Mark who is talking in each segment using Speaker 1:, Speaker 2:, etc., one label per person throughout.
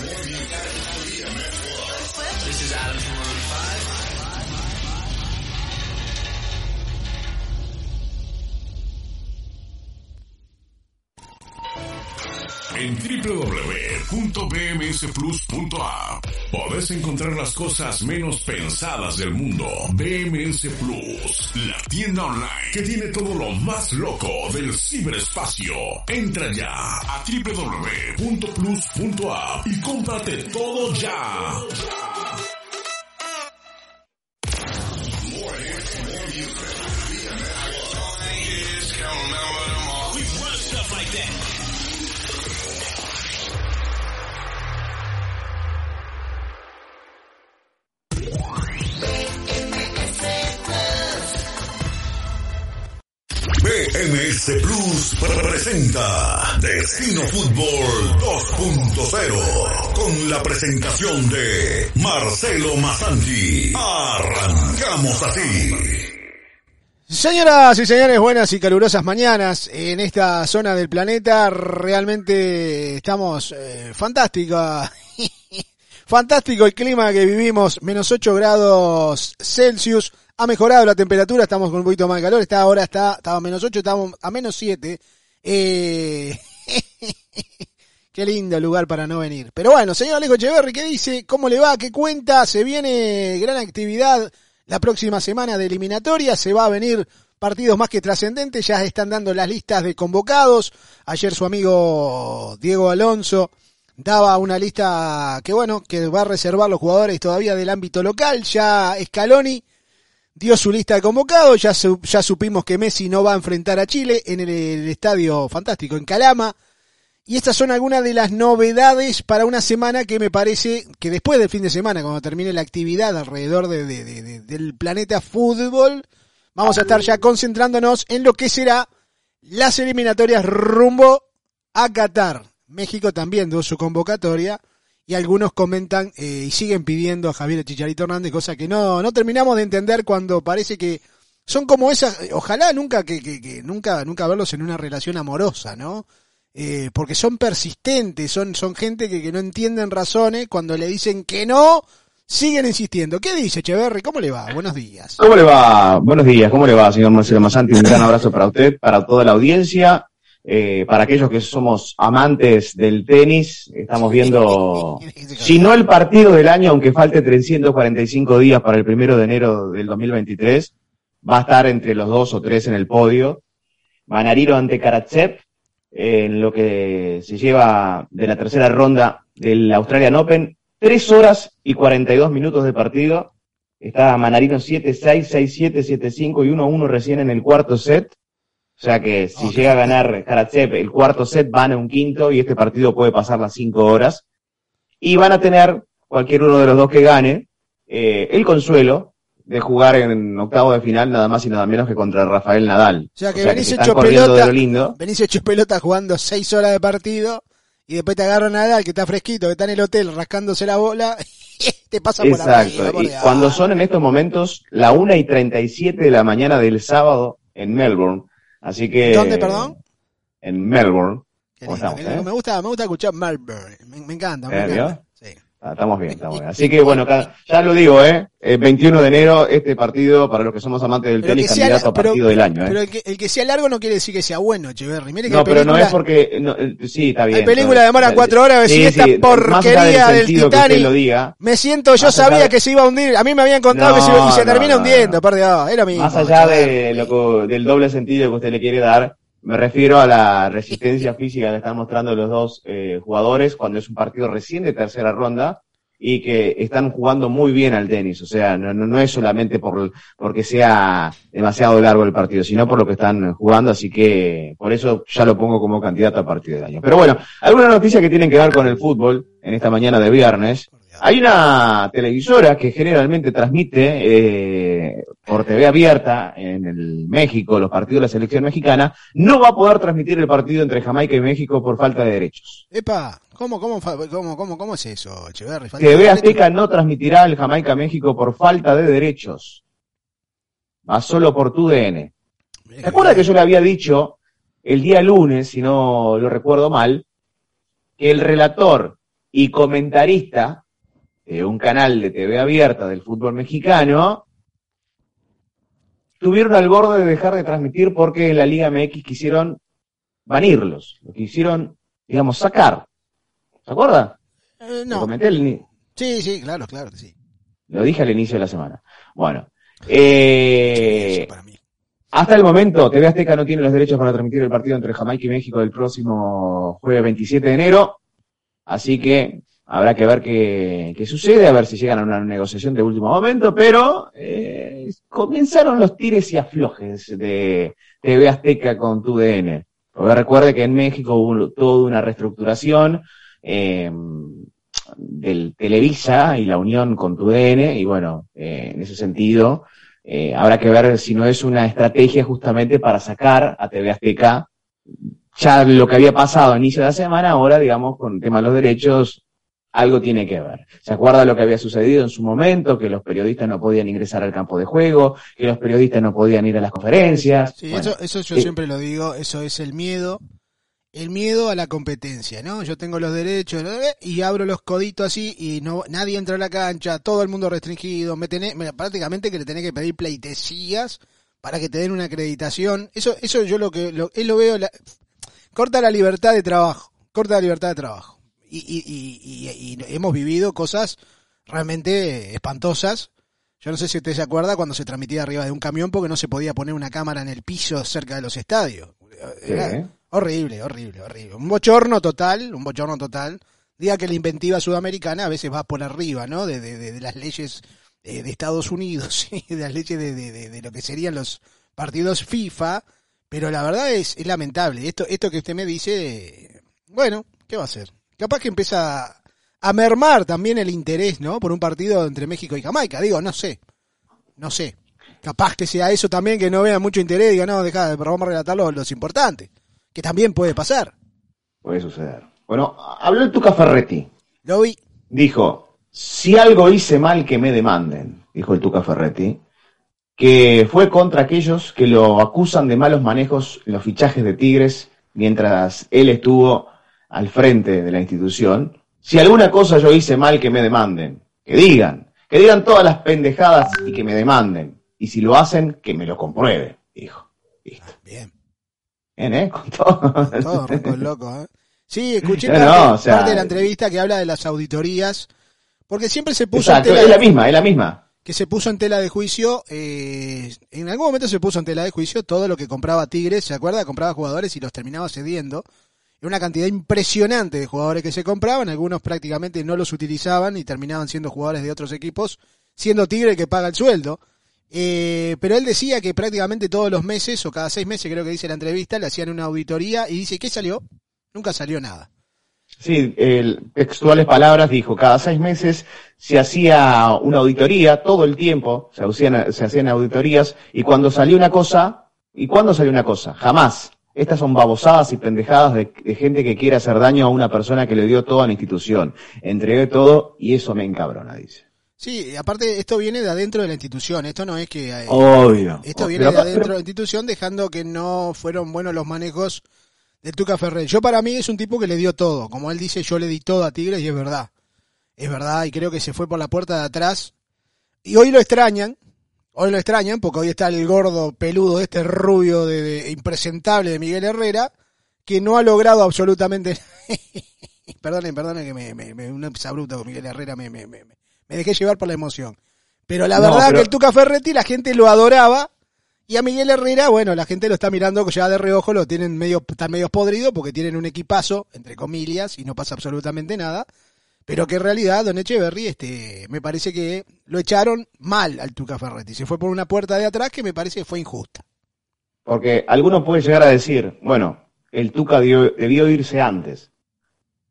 Speaker 1: This is Adam from Maroon 5.
Speaker 2: En www.bmsplus.app podés encontrar las cosas menos pensadas del mundo. BMS Plus, la tienda online que tiene todo lo más loco del ciberespacio. Entra ya a www.plus.app y cómprate todo ya. Plus presenta Destino Fútbol 2.0 con la presentación de Marcelo Masanti. Arrancamos así.
Speaker 3: Señoras y señores, buenas y calurosas mañanas en esta zona del planeta. Realmente estamos eh, fantástica. Fantástico el clima que vivimos, menos 8 grados Celsius. Ha mejorado la temperatura, estamos con un poquito más de calor. Está ahora está, estaba a menos 8, estamos a menos 7. Eh... Qué lindo lugar para no venir. Pero bueno, señor Alejo Echeverri, ¿qué dice? ¿Cómo le va? ¿Qué cuenta? Se viene gran actividad la próxima semana de eliminatoria. Se va a venir partidos más que trascendentes. Ya están dando las listas de convocados. Ayer su amigo Diego Alonso daba una lista que bueno, que va a reservar los jugadores todavía del ámbito local. Ya Scaloni dio su lista de convocados. Ya, su- ya supimos que Messi no va a enfrentar a Chile en el, estadio fantástico en Calama. Y estas son algunas de las novedades para una semana que me parece que después del fin de semana, cuando termine la actividad alrededor de- de- de- de- del planeta fútbol, vamos a estar ya concentrándonos en lo que será las eliminatorias rumbo a Qatar. México también dio su convocatoria y algunos comentan eh, y siguen pidiendo a Javier Chicharito Hernández, cosa que no, no terminamos de entender cuando parece que son como esas, ojalá nunca que, que- que nunca, nunca verlos en una relación amorosa, ¿no? Eh, porque son persistentes, son, son gente que, que no entienden razones, cuando le dicen que no, siguen insistiendo. ¿Qué dice Echeverry? ¿Cómo le va? Buenos días.
Speaker 4: ¿Cómo le va? Buenos días, ¿cómo le va, señor Marcelo Masanti? Un gran abrazo para usted, para toda la audiencia, eh, para aquellos que somos amantes del tenis, estamos viendo, si no el partido del año, aunque falte 345 días para el primero de enero del 2023, va a estar entre los dos o tres en el podio. Manarino ante Karatsev, eh, en lo que se lleva de la tercera ronda del Australian Open, tres horas y 42 minutos de partido. Está Manarino 7-6, 6-7, 7-5 y 1-1 recién en el cuarto set. O sea que si llega a ganar Karatsev el cuarto set, van a un quinto y este partido puede pasar las cinco horas. Y van a tener, cualquier uno de los dos que gane, eh, el consuelo de jugar en octavo de final nada más y nada menos que contra Rafael Nadal.
Speaker 3: O sea que
Speaker 4: que
Speaker 3: venís
Speaker 4: se están
Speaker 3: hecho pelota,
Speaker 4: de lo lindo.
Speaker 3: venís hecho pelota jugando seis horas de partido y después te agarra Nadal que está fresquito, que está en el hotel rascándose la bola, te pasa por
Speaker 4: Exacto.
Speaker 3: por
Speaker 4: Y cuando son en estos momentos la 1 y 37 de la mañana del sábado en Melbourne. Así que.
Speaker 3: ¿Dónde, perdón?
Speaker 4: En Melbourne.
Speaker 3: Qué
Speaker 4: ¿Cómo
Speaker 3: lindo,
Speaker 4: estamos,
Speaker 3: qué lindo.
Speaker 4: eh?
Speaker 3: Me gusta, me gusta escuchar Melbourne, me, me encanta, me
Speaker 4: ¿Eh,
Speaker 3: encanta. Sí.
Speaker 4: Ah, Estamos bien, estamos bien. Así que bueno, ya lo digo, ¿eh? El 21 de enero, este partido, para los que somos amantes del
Speaker 3: Pero
Speaker 4: tenis,
Speaker 3: que sea
Speaker 4: candidato a
Speaker 3: pero-
Speaker 4: partido del año, ¿eh?
Speaker 3: Pero el que, el que sea largo no quiere decir que sea bueno, Echeverry. Mire que
Speaker 4: no, pero no es porque, no, eh, sí, está bien. Pero-
Speaker 3: que demoran cuatro horas, a ver si esta porquería del
Speaker 4: usted
Speaker 3: Titanic-
Speaker 4: lo diga,
Speaker 3: Me siento, yo sabía
Speaker 4: de-
Speaker 3: que se iba a hundir. A mí me habían contado
Speaker 4: No,
Speaker 3: que se, iba- y se
Speaker 4: no,
Speaker 3: termina hundiendo, es lo mismo.
Speaker 4: Más allá de lo del doble sentido que usted le quiere dar, me refiero a la resistencia física que están mostrando los dos eh, jugadores cuando es un partido recién de tercera ronda y que están jugando muy bien al tenis. O sea, no, no, es solamente por porque sea demasiado largo el partido, sino por lo que están jugando. Así que por eso ya lo pongo como candidato a partido del año. Pero bueno, algunas noticias que tienen que ver con el fútbol en esta mañana de viernes. Hay una televisora que generalmente transmite eh, por TV abierta en el México los partidos de la selección mexicana. No va a poder transmitir el partido entre Jamaica y México por falta de derechos.
Speaker 3: Epa, ¿cómo, cómo, cómo, cómo, cómo es eso, Echeverry? Falta
Speaker 4: TV Azteca no transmitirá el Jamaica-México por falta de derechos. Va solo por tu DN. ¿Te acuerdas que yo le había dicho el día lunes, si no lo recuerdo mal, que el relator y comentarista de un canal de TV abierta del fútbol mexicano, estuvieron al borde de dejar de transmitir porque en la Liga MX quisieron banirlos, lo quisieron, digamos, sacar. ¿Se acuerda?
Speaker 3: Eh,
Speaker 4: Lo
Speaker 3: no.
Speaker 4: comenté ini-
Speaker 3: Sí, sí, claro, claro que sí.
Speaker 4: lo dije al inicio de la semana. Bueno, eh,
Speaker 3: Eso para mí.
Speaker 4: hasta el momento TV Azteca no tiene los derechos para transmitir el partido entre Jamaica y México del próximo jueves 27 de enero, así que habrá que ver qué, sucede, a ver si llegan a una negociación de último momento, pero eh, comenzaron los tires y aflojes de TV Azteca con TUDN. Porque recuerde que en México hubo toda una reestructuración eh, del Televisa y la unión con TUDN, y bueno, eh, en ese sentido, eh, habrá que ver si no es una estrategia justamente para sacar a TV Azteca ya lo que había pasado a inicio de la semana, ahora, digamos, con el tema de los derechos, algo tiene que ver. ¿Se acuerda lo que había sucedido en su momento? Que los periodistas no podían ingresar al campo de juego, que los periodistas no podían ir a las conferencias.
Speaker 3: Sí,
Speaker 4: Bueno,
Speaker 3: eso, eso yo
Speaker 4: eh,
Speaker 3: siempre lo digo, eso es el miedo, el miedo a la competencia, ¿no? Yo tengo los derechos y abro los coditos así y no nadie entra a la cancha, todo el mundo restringido, me tenés, me- prácticamente que le tenés que pedir pleitesías para que te den una acreditación. Eso, eso yo lo que lo, él lo veo, la- corta la libertad de trabajo, corta la libertad de trabajo. Y, y, y, y- hemos vivido cosas realmente espantosas. Yo no sé si usted se acuerda cuando se transmitía arriba de un camión porque no se podía poner una cámara en el piso cerca de los estadios.
Speaker 4: Sí.
Speaker 3: Era horrible, horrible, horrible. Un bochorno total, un bochorno total. Diga que la inventiva sudamericana a veces va por arriba, ¿no? De, de, de- de las leyes de Estados Unidos y de las leyes de, lo que serían los partidos FIFA. Pero la verdad es, es lamentable. Esto, esto que usted me dice, bueno, ¿qué va a hacer? Capaz que empieza a mermar también el interés, ¿no? Por un partido entre México y Jamaica. Digo, no sé. No sé. Capaz que sea eso también, que no vea mucho interés, diga, no, deja, pero vamos a relatar lo- los importantes. Que también puede pasar.
Speaker 4: Puede suceder. Bueno, habló el Tuca Ferretti.
Speaker 3: Lo vi.
Speaker 4: Dijo, si algo hice mal que me demanden, dijo el Tuca Ferretti, que fue contra aquellos que lo acusan de malos manejos en los fichajes de Tigres mientras él estuvo al frente de la institución. Si alguna cosa yo hice mal que me demanden, que digan, que digan todas las pendejadas y que me demanden. Y si lo hacen, que me lo comprueben, dijo. Listo.
Speaker 3: Bien.
Speaker 4: Bien, ¿eh? Con todo.
Speaker 3: Todo ronco el loco, ¿eh? Sí, escuché
Speaker 4: No,
Speaker 3: parte,
Speaker 4: no, o sea-
Speaker 3: parte de la entrevista que habla de las auditorías. Porque siempre se puso en
Speaker 4: Exacto,
Speaker 3: tela
Speaker 4: es
Speaker 3: de-
Speaker 4: la misma, es la misma.
Speaker 3: que se puso en tela de juicio, eh, en algún momento se puso en tela de juicio todo lo que compraba Tigres, ¿se acuerda? Compraba jugadores y los terminaba cediendo. Era una cantidad impresionante de jugadores que se compraban, algunos prácticamente no los utilizaban y terminaban siendo jugadores de otros equipos, siendo Tigre que paga el sueldo. Eh, pero él decía que prácticamente todos los meses, o cada seis meses creo que dice la entrevista, le hacían una auditoría y dice, ¿qué salió? Nunca salió nada.
Speaker 4: Sí, el, textuales palabras dijo, cada seis meses se hacía una auditoría, todo el tiempo se hacían, se hacían auditorías, y cuando salió una cosa, ¿y cuándo salió una cosa? Jamás. Estas son babosadas y pendejadas de, de gente que quiere hacer daño a una persona que le dio todo a la institución. Entregué todo y eso me encabrona, dice.
Speaker 3: Sí, aparte esto viene de adentro de la institución, esto no es que... eh,
Speaker 4: Obvio.
Speaker 3: Esto viene
Speaker 4: pero-
Speaker 3: de adentro
Speaker 4: pero-
Speaker 3: de la institución, dejando que no fueron buenos los manejos del Tuca Ferrer. Yo para mí es un tipo que le dio todo. Como él dice, yo le di todo a Tigres y es verdad. Es verdad y creo que se fue por la puerta de atrás. Y hoy lo extrañan. Hoy lo extrañan porque hoy está el gordo peludo, este rubio de, de- impresentable de Miguel Herrera, que no ha logrado absolutamente... perdonen, perdonen que me, me, me un exabrupto con Miguel Herrera, me, me, me, me dejé llevar por la emoción. Pero la
Speaker 4: No,
Speaker 3: verdad
Speaker 4: pero-
Speaker 3: que el Tuca Ferretti la gente lo adoraba y a Miguel Herrera, bueno, la gente lo está mirando ya de reojo, lo tienen medio, están medio podrido porque tienen un equipazo, entre comillas, y no pasa absolutamente nada. Pero que en realidad Don Echeverry, este, me parece que lo echaron mal al Tuca Ferretti. Se fue por una puerta de atrás que me parece que fue injusta.
Speaker 4: Porque alguno puede llegar a decir, bueno, el Tuca dio- debió irse antes.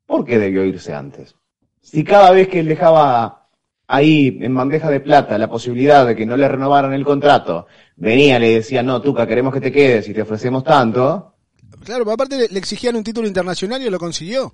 Speaker 4: ¿Por qué debió irse antes? Si cada vez que él dejaba ahí en bandeja de plata la posibilidad de que no le renovaran el contrato, venía y le decía, no, Tuca, queremos que te quedes y te ofrecemos tanto.
Speaker 3: Claro, pero aparte le exigían un título internacional y lo consiguió.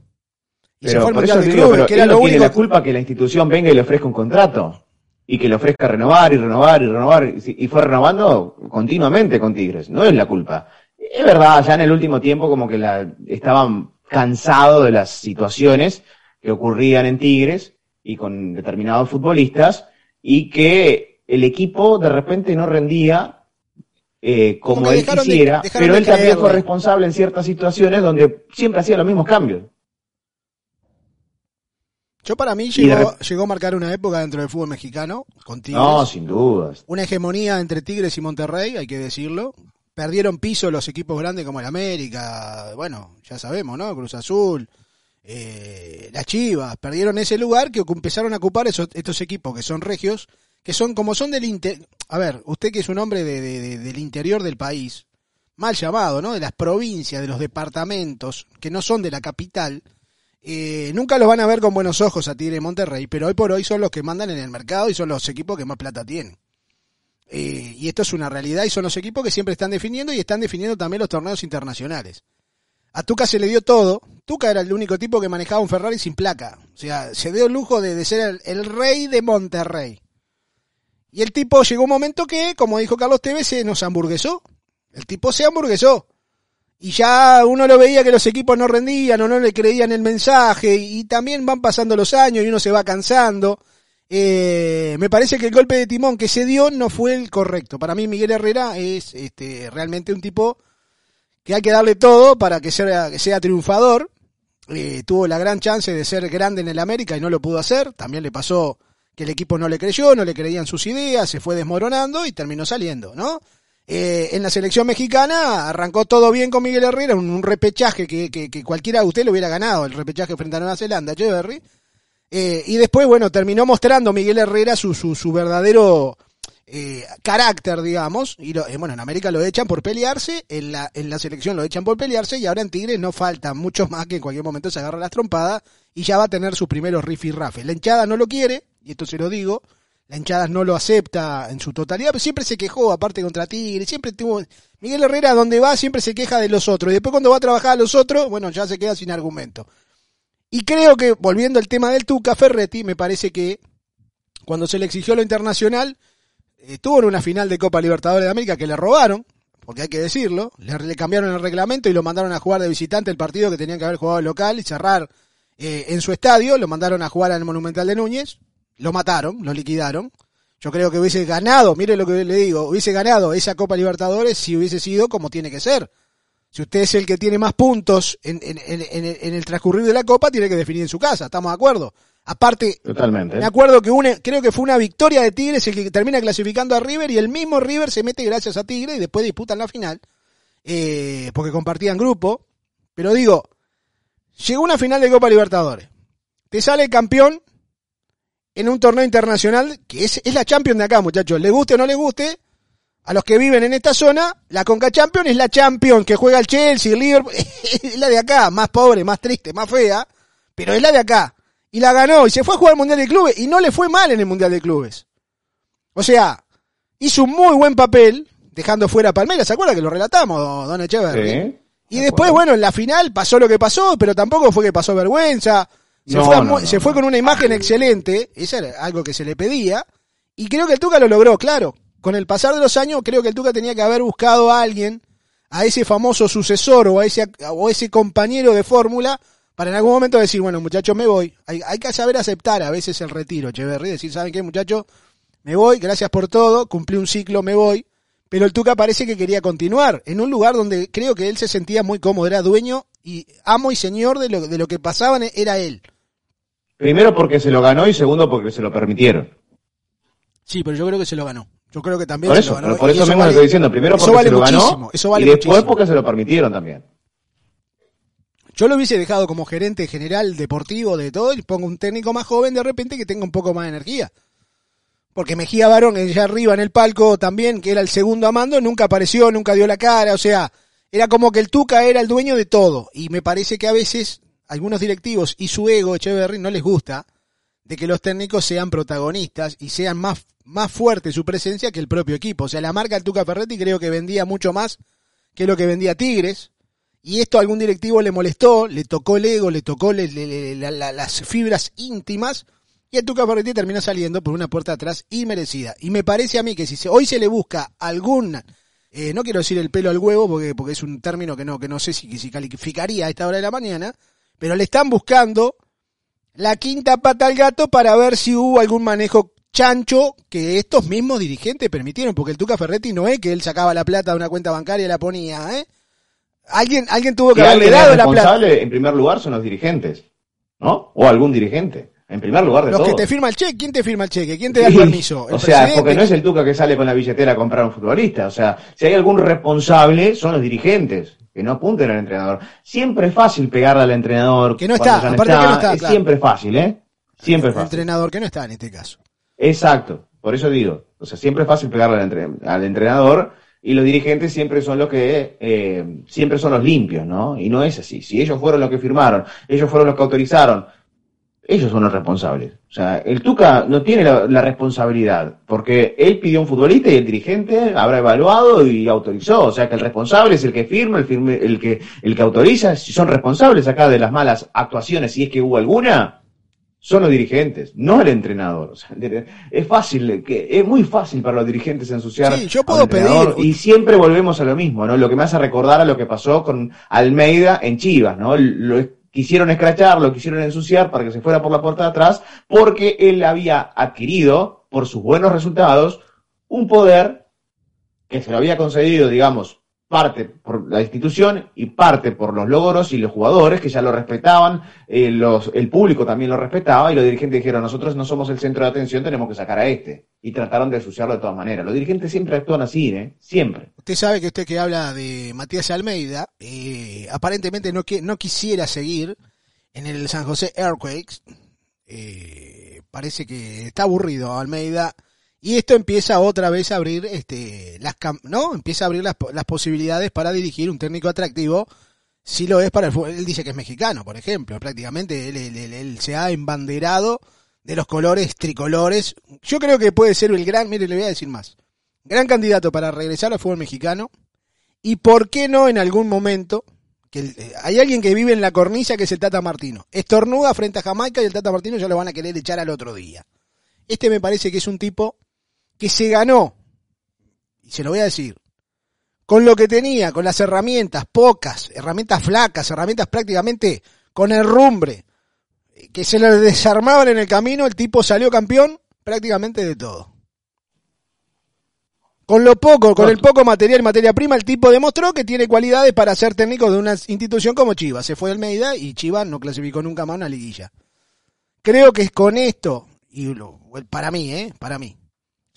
Speaker 3: Y se
Speaker 4: Pero
Speaker 3: fue al
Speaker 4: por
Speaker 3: Mundial
Speaker 4: eso
Speaker 3: de
Speaker 4: te digo,
Speaker 3: Clubes,
Speaker 4: pero
Speaker 3: que
Speaker 4: él no tiene la culpa que la institución venga y le ofrezca un contrato. Y que le ofrezca renovar y renovar y renovar. Y fue renovando continuamente con Tigres. No es la culpa. Es verdad, ya en el último tiempo como que la, estaban cansados de las situaciones que ocurrían en Tigres y con determinados futbolistas y que el equipo de repente no rendía eh, como, él
Speaker 3: de-
Speaker 4: quisiera, pero él también fue responsable en ciertas situaciones donde siempre hacía los mismos cambios.
Speaker 3: Yo para mí
Speaker 4: de
Speaker 3: llegó, llegó a marcar una época dentro del fútbol mexicano, con Tigres.
Speaker 4: No, sin dudas.
Speaker 3: Una hegemonía entre Tigres y Monterrey, hay que decirlo. Perdieron piso los equipos grandes como el América, bueno, ya sabemos, ¿no? Cruz Azul, eh, las Chivas, perdieron ese lugar que empezaron a ocupar esos, estos equipos que son regios, que son como son del interior. A ver, usted que es un hombre de- del interior del país, mal llamado, ¿no? De las provincias, de los departamentos, que no son de la capital, eh, nunca los van a ver con buenos ojos a Tigre y Monterrey, pero hoy por hoy son los que mandan en el mercado y son los equipos que más plata tienen. Eh, y esto es una realidad y son los equipos que siempre están definiendo y están definiendo también los torneos internacionales. A Tuca se le dio todo. Tuca era el único tipo que manejaba un Ferrari sin placa. O sea, se dio el lujo de, ser el, el rey de Monterrey. Y el tipo llegó un momento que, como dijo Carlos Tevez, se nos hamburguesó. El tipo se hamburguesó. Y ya uno lo veía que los equipos no rendían o no le creían el mensaje. Y, también van pasando los años y uno se va cansando. Eh, me parece que el golpe de timón que se dio no fue el correcto. Para mí Miguel Herrera es este, realmente un tipo que hay que darle todo para que sea, que sea triunfador. Eh, tuvo la gran chance de ser grande en el América y no lo pudo hacer. También le pasó que el equipo no le creyó, no le creían sus ideas, se fue desmoronando y terminó saliendo, ¿no? Eh, en la selección mexicana arrancó todo bien con Miguel Herrera, un, un repechaje que, que, cualquiera de usted lo hubiera ganado, el repechaje frente a Nueva Zelanda, Echeverry. Eh, y después, bueno, terminó mostrando Miguel Herrera su, su, su verdadero eh, carácter, digamos. Y lo- eh, bueno, en América lo echan por pelearse, en la, en la selección lo echan por pelearse, y ahora en Tigres no falta mucho más que en cualquier momento se agarra las trompadas y ya va a tener sus primeros rifirrafes. La hinchada no lo quiere, y esto se lo digo, la hinchada no lo acepta en su totalidad, pero siempre se quejó, aparte contra Tigres, siempre tuvo... Miguel Herrera, donde va, siempre se queja de los otros, y después cuando va a trabajar a los otros, bueno, ya se queda sin argumento. Y creo que, volviendo al tema del Tuca Ferretti, me parece que cuando se le exigió lo internacional, estuvo en una final de Copa Libertadores de América que le robaron, porque hay que decirlo, le, le cambiaron el reglamento y lo mandaron a jugar de visitante el partido que tenían que haber jugado local y cerrar eh, en su estadio, lo mandaron a jugar al Monumental de Núñez, lo mataron, lo liquidaron. Yo creo que hubiese ganado, mire lo que le digo, hubiese ganado esa Copa Libertadores si hubiese sido como tiene que ser. Si usted es el que tiene más puntos en, en- en- en el- transcurrir de la Copa, tiene que definir en su casa, ¿estamos de acuerdo? Aparte,
Speaker 4: Totalmente.
Speaker 3: me acuerdo que una, creo que fue una victoria de Tigres el que termina clasificando a River y el mismo River se mete gracias a Tigre y después disputan la final, eh, porque compartían grupo. Pero digo, llegó una final de Copa Libertadores. Te sale campeón en un torneo internacional que es, es la Champions de acá, muchachos. Le guste o no le guste, a los que viven en esta zona, la Conca Champions es la Champions que juega el Chelsea, el Liverpool, es la de acá, más pobre, más triste, más fea, pero es la de acá. Y la ganó y se fue a jugar al Mundial de Clubes y no le fue mal en el Mundial de Clubes. O sea, hizo un muy buen papel dejando fuera a Palmeiras, ¿se acuerda que lo relatamos, don Echeverri?
Speaker 4: Sí.
Speaker 3: Y
Speaker 4: De
Speaker 3: después, bueno, en la final pasó lo que pasó, pero tampoco fue que pasó vergüenza. Se,
Speaker 4: No,
Speaker 3: fue,
Speaker 4: no,
Speaker 3: se con una imagen excelente, eso era algo que se le pedía, y creo que el Tuca lo logró, claro. Con el pasar de los años, creo que el Tuca tenía que haber buscado a alguien, a ese famoso sucesor o a ese, o ese compañero de fórmula, para en algún momento decir, bueno, muchachos, me voy. Hay, hay que saber aceptar a veces el retiro, Echeverry, decir, ¿saben qué, muchachos? Me voy, gracias por todo, cumplí un ciclo, me voy. Pero el Tuca parece que quería continuar en un lugar donde creo que él se sentía muy cómodo, era dueño y amo y señor de lo, de lo que pasaban, era él.
Speaker 4: Primero porque se lo ganó y segundo porque se lo permitieron.
Speaker 3: Sí, pero yo creo que se lo ganó. Yo creo que también
Speaker 4: Por
Speaker 3: se
Speaker 4: eso,
Speaker 3: lo ganó.
Speaker 4: pero por eso mismo
Speaker 3: vale-
Speaker 4: lo estoy diciendo. Primero porque
Speaker 3: vale
Speaker 4: se lo ganó
Speaker 3: muchísimo, eso vale
Speaker 4: y después
Speaker 3: muchísimo.
Speaker 4: porque se lo permitieron también.
Speaker 3: Yo lo hubiese dejado como gerente general deportivo de todo y pongo un técnico más joven de repente que tenga un poco más de energía. Porque Mejía Barón, allá arriba en el palco también, que era el segundo a mando, nunca apareció, nunca dio la cara, o sea, era como que el Tuca era el dueño de todo. Y me parece que a veces algunos directivos y su ego, Echeverry, no les gusta de que los técnicos sean protagonistas y sean más, más fuerte su presencia que el propio equipo. O sea, la marca Tuca Ferretti creo que vendía mucho más que lo que vendía Tigres. Y esto a algún directivo le molestó, le tocó el ego, le tocó le- la- la- las fibras íntimas. Y el Tuca Ferretti termina saliendo por una puerta atrás inmerecida. Y me parece a mí que si se- hoy se le busca algún, eh, no quiero decir el pelo al huevo, porque, porque es un término que no, que no sé si calificaría a esta hora de la mañana, pero le están buscando la quinta pata al gato para ver si hubo algún manejo chancho que estos mismos dirigentes permitieron, porque el Tuca Ferretti no es que él sacaba la plata de una cuenta bancaria y la ponía, ¿eh? Alguien, alguien tuvo que haberle dado la plata.
Speaker 4: en primer lugar, son los dirigentes, ¿no? O algún dirigente. En primer lugar de
Speaker 3: Los que te firma el cheque, ¿quién te firma el cheque? ¿Quién te da el permiso? ¿El
Speaker 4: O sea,
Speaker 3: presidente?
Speaker 4: porque no es el Tuca que sale con la billetera a comprar a un futbolista. O sea, si hay algún responsable, son los dirigentes, que no apunten al entrenador. Siempre es fácil pegarle al entrenador.
Speaker 3: Que no está,
Speaker 4: ya
Speaker 3: aparte que no está,
Speaker 4: es
Speaker 3: claro.
Speaker 4: siempre fácil, ¿eh? Siempre es fácil.
Speaker 3: entrenador que no está en este caso.
Speaker 4: Exacto, por eso digo, o sea, siempre es fácil pegarle al, entre- al entrenador y los dirigentes siempre son los que, eh, siempre son los limpios, ¿no? Y no es así. Si ellos fueron los que firmaron, ellos fueron los que autorizaron, ellos son los responsables. O sea, el Tuca no tiene la, la responsabilidad, porque él pidió un futbolista y el dirigente habrá evaluado y autorizó. O sea, que el responsable es el que firma, el, firme, el, que, el que autoriza. Si son responsables acá de las malas actuaciones, si es que hubo alguna, son los dirigentes, no el entrenador. O sea, es fácil, que es muy fácil para los dirigentes ensuciar.
Speaker 3: Sí, yo puedo pedir-
Speaker 4: Y siempre volvemos a lo mismo, ¿no? Lo que me hace recordar a lo que pasó con Almeida en Chivas, ¿no? Lo quisieron escrachar, lo quisieron ensuciar para que se fuera por la puerta de atrás, porque él había adquirido, por sus buenos resultados, un poder que se lo había concedido, digamos, parte por la institución y parte por los logros y los jugadores que ya lo respetaban, eh, los, el público también lo respetaba y los dirigentes dijeron, nosotros no somos el centro de atención, tenemos que sacar a este. Y trataron de ensuciarlo de todas maneras. Los dirigentes siempre actúan así, ¿eh? Siempre.
Speaker 3: Usted sabe que usted que habla de Matías Almeida, eh, aparentemente no, no quisiera seguir en el San José Earthquakes. Eh, parece que está aburrido Almeida. Y esto empieza otra vez a abrir, este, las, ¿no? Empieza a abrir las, po- las posibilidades para dirigir un técnico atractivo. Si lo es para el fútbol. Él dice que es mexicano, por ejemplo. Prácticamente él, él- se ha embanderado de los colores tricolores. Yo creo que puede ser el gran, mire, le voy a decir más gran candidato para regresar al fútbol mexicano. Y por qué no en algún momento, que eh, hay alguien que vive en la cornisa que es el Tata Martino. Estornuda frente a Jamaica y el Tata Martino ya lo van a querer echar al otro día. Este me parece que es un tipo que se ganó, y se lo voy a decir, con lo que tenía, con las herramientas, pocas, herramientas flacas, herramientas prácticamente con herrumbre, que se le desarmaban en el camino, el tipo salió campeón prácticamente de todo. Con lo poco, con el poco material, materia prima, el tipo demostró que tiene cualidades para ser técnico de una institución como Chivas. Se fue Almeida y Chivas no clasificó nunca más una liguilla. Creo que es con esto, y lo- para mí, ¿eh? Para mí.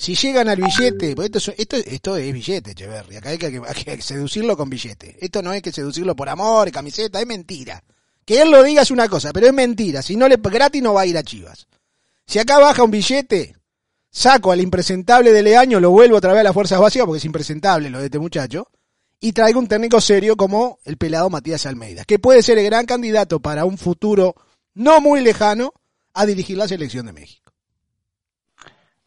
Speaker 3: Si llegan al billete, porque esto, es- esto, esto es billete, Echeverry. Acá hay que, hay que seducirlo con billete. Esto no es que seducirlo por amor, camiseta, es mentira. Que él lo diga es una cosa, pero es mentira. Si no le gratis no va a ir a Chivas. Si acá baja un billete, saco al impresentable de Leaño, lo vuelvo otra vez a las fuerzas básicas porque es impresentable lo de este muchacho, y traigo un técnico serio como el pelado Matías Almeida, que puede ser el gran candidato para un futuro no muy lejano a dirigir la selección de México.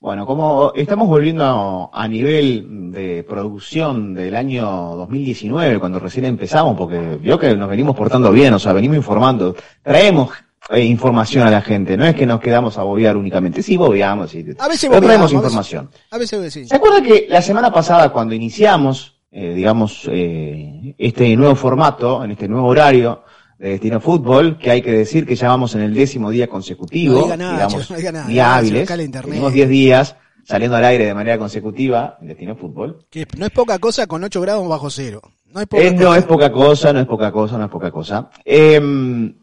Speaker 4: Bueno, como estamos volviendo a, nivel de producción del año 2019, cuando recién empezamos, porque vio que nos venimos portando bien, o sea, venimos informando, traemos eh, información a la gente, no es que nos quedamos a bobear únicamente, sí bobeamos, sí,
Speaker 3: A veces bobeamos,
Speaker 4: traemos
Speaker 3: a veces-
Speaker 4: información.
Speaker 3: A veces sí.
Speaker 4: ¿Se acuerda que la semana pasada, cuando iniciamos, eh, digamos, eh, este nuevo formato, en este nuevo horario de Destino Fútbol, que hay que decir que ya vamos en el décimo día consecutivo,
Speaker 3: No diga nada,
Speaker 4: digamos,
Speaker 3: no diga nada,
Speaker 4: día hábiles, tenemos 10 días saliendo al aire de manera consecutiva en Destino Fútbol.
Speaker 3: Que no es poca cosa con 8 grados bajo cero. No es poca
Speaker 4: Eh, no
Speaker 3: cosa.
Speaker 4: es poca cosa, no es poca cosa, no es poca cosa. Eh,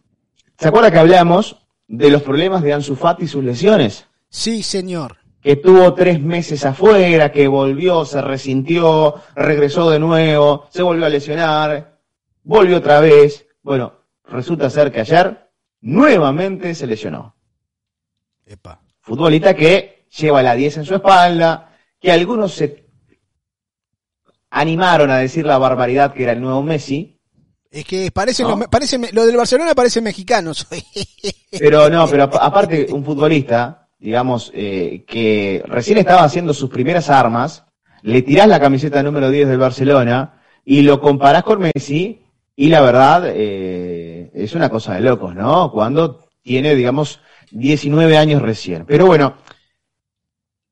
Speaker 4: ¿Se acuerda que hablamos de los problemas de Ansu Fati y sus lesiones?
Speaker 3: Sí, señor.
Speaker 4: que tuvo tres meses afuera, que volvió, se resintió, regresó de nuevo, se volvió a lesionar, volvió otra vez. Bueno, resulta ser que ayer nuevamente se lesionó.
Speaker 3: Epa.
Speaker 4: Futbolista que lleva la 10 en su espalda, que algunos se animaron a decir la barbaridad que era el nuevo Messi,
Speaker 3: Es que parece,
Speaker 4: No.
Speaker 3: lo, parece lo del Barcelona parece mexicano. soy.
Speaker 4: Pero no, pero apa- aparte, un futbolista, digamos, eh, que recién estaba haciendo sus primeras armas, le tirás la camiseta número 10 del Barcelona y lo comparás con Messi, y la verdad, eh, es una cosa de locos, ¿no? Cuando tiene, digamos, 19 años recién. Pero bueno,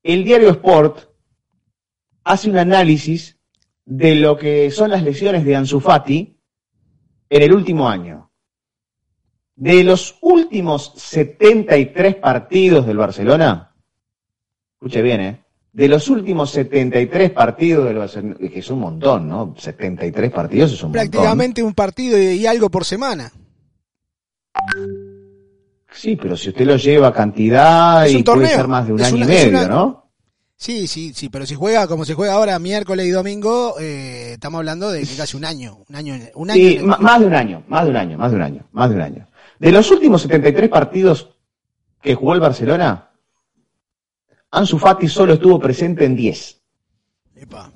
Speaker 4: el diario Sport hace un análisis de lo que son las lesiones de Ansu Fati en el último año. De los últimos 73 partidos del Barcelona, escuche bien, ¿eh? De los últimos 73 partidos del Barcelona, que es un montón, ¿no? 73 partidos es un montón.
Speaker 3: Prácticamente un partido y y algo por semana.
Speaker 4: Sí, pero si usted lo lleva a cantidad
Speaker 3: Es
Speaker 4: y puede ser más de un
Speaker 3: es
Speaker 4: año
Speaker 3: una-
Speaker 4: y medio,
Speaker 3: una-
Speaker 4: ¿no?
Speaker 3: Sí, sí, sí, pero si juega como se juega ahora, miércoles y domingo, eh, estamos hablando de casi un año, un año, un año.
Speaker 4: Sí,
Speaker 3: el-
Speaker 4: más de un año, más de un año, más de un año, más de un año. De los últimos 73 partidos que jugó el Barcelona, Ansu Fati solo estuvo presente en 10.
Speaker 3: Epa.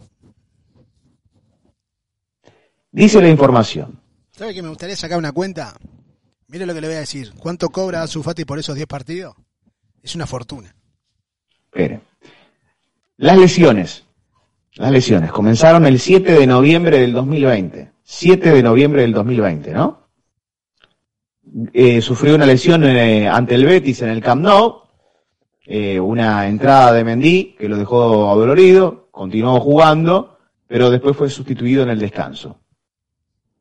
Speaker 4: Dice la información.
Speaker 3: ¿Sabe que me gustaría sacar una cuenta? Mire lo que le voy a decir. ¿Cuánto cobra Ansu Fati por esos 10 partidos? Es una fortuna.
Speaker 4: Espere. Las lesiones. Las lesiones comenzaron el 7 de noviembre del 2020. 7 de noviembre del 2020, ¿no? Eh, sufrió una lesión eh, ante el Betis en el Camp Nou. Eh, una entrada de Mendy que lo dejó adolorido. Continuó jugando, pero después fue sustituido en el descanso.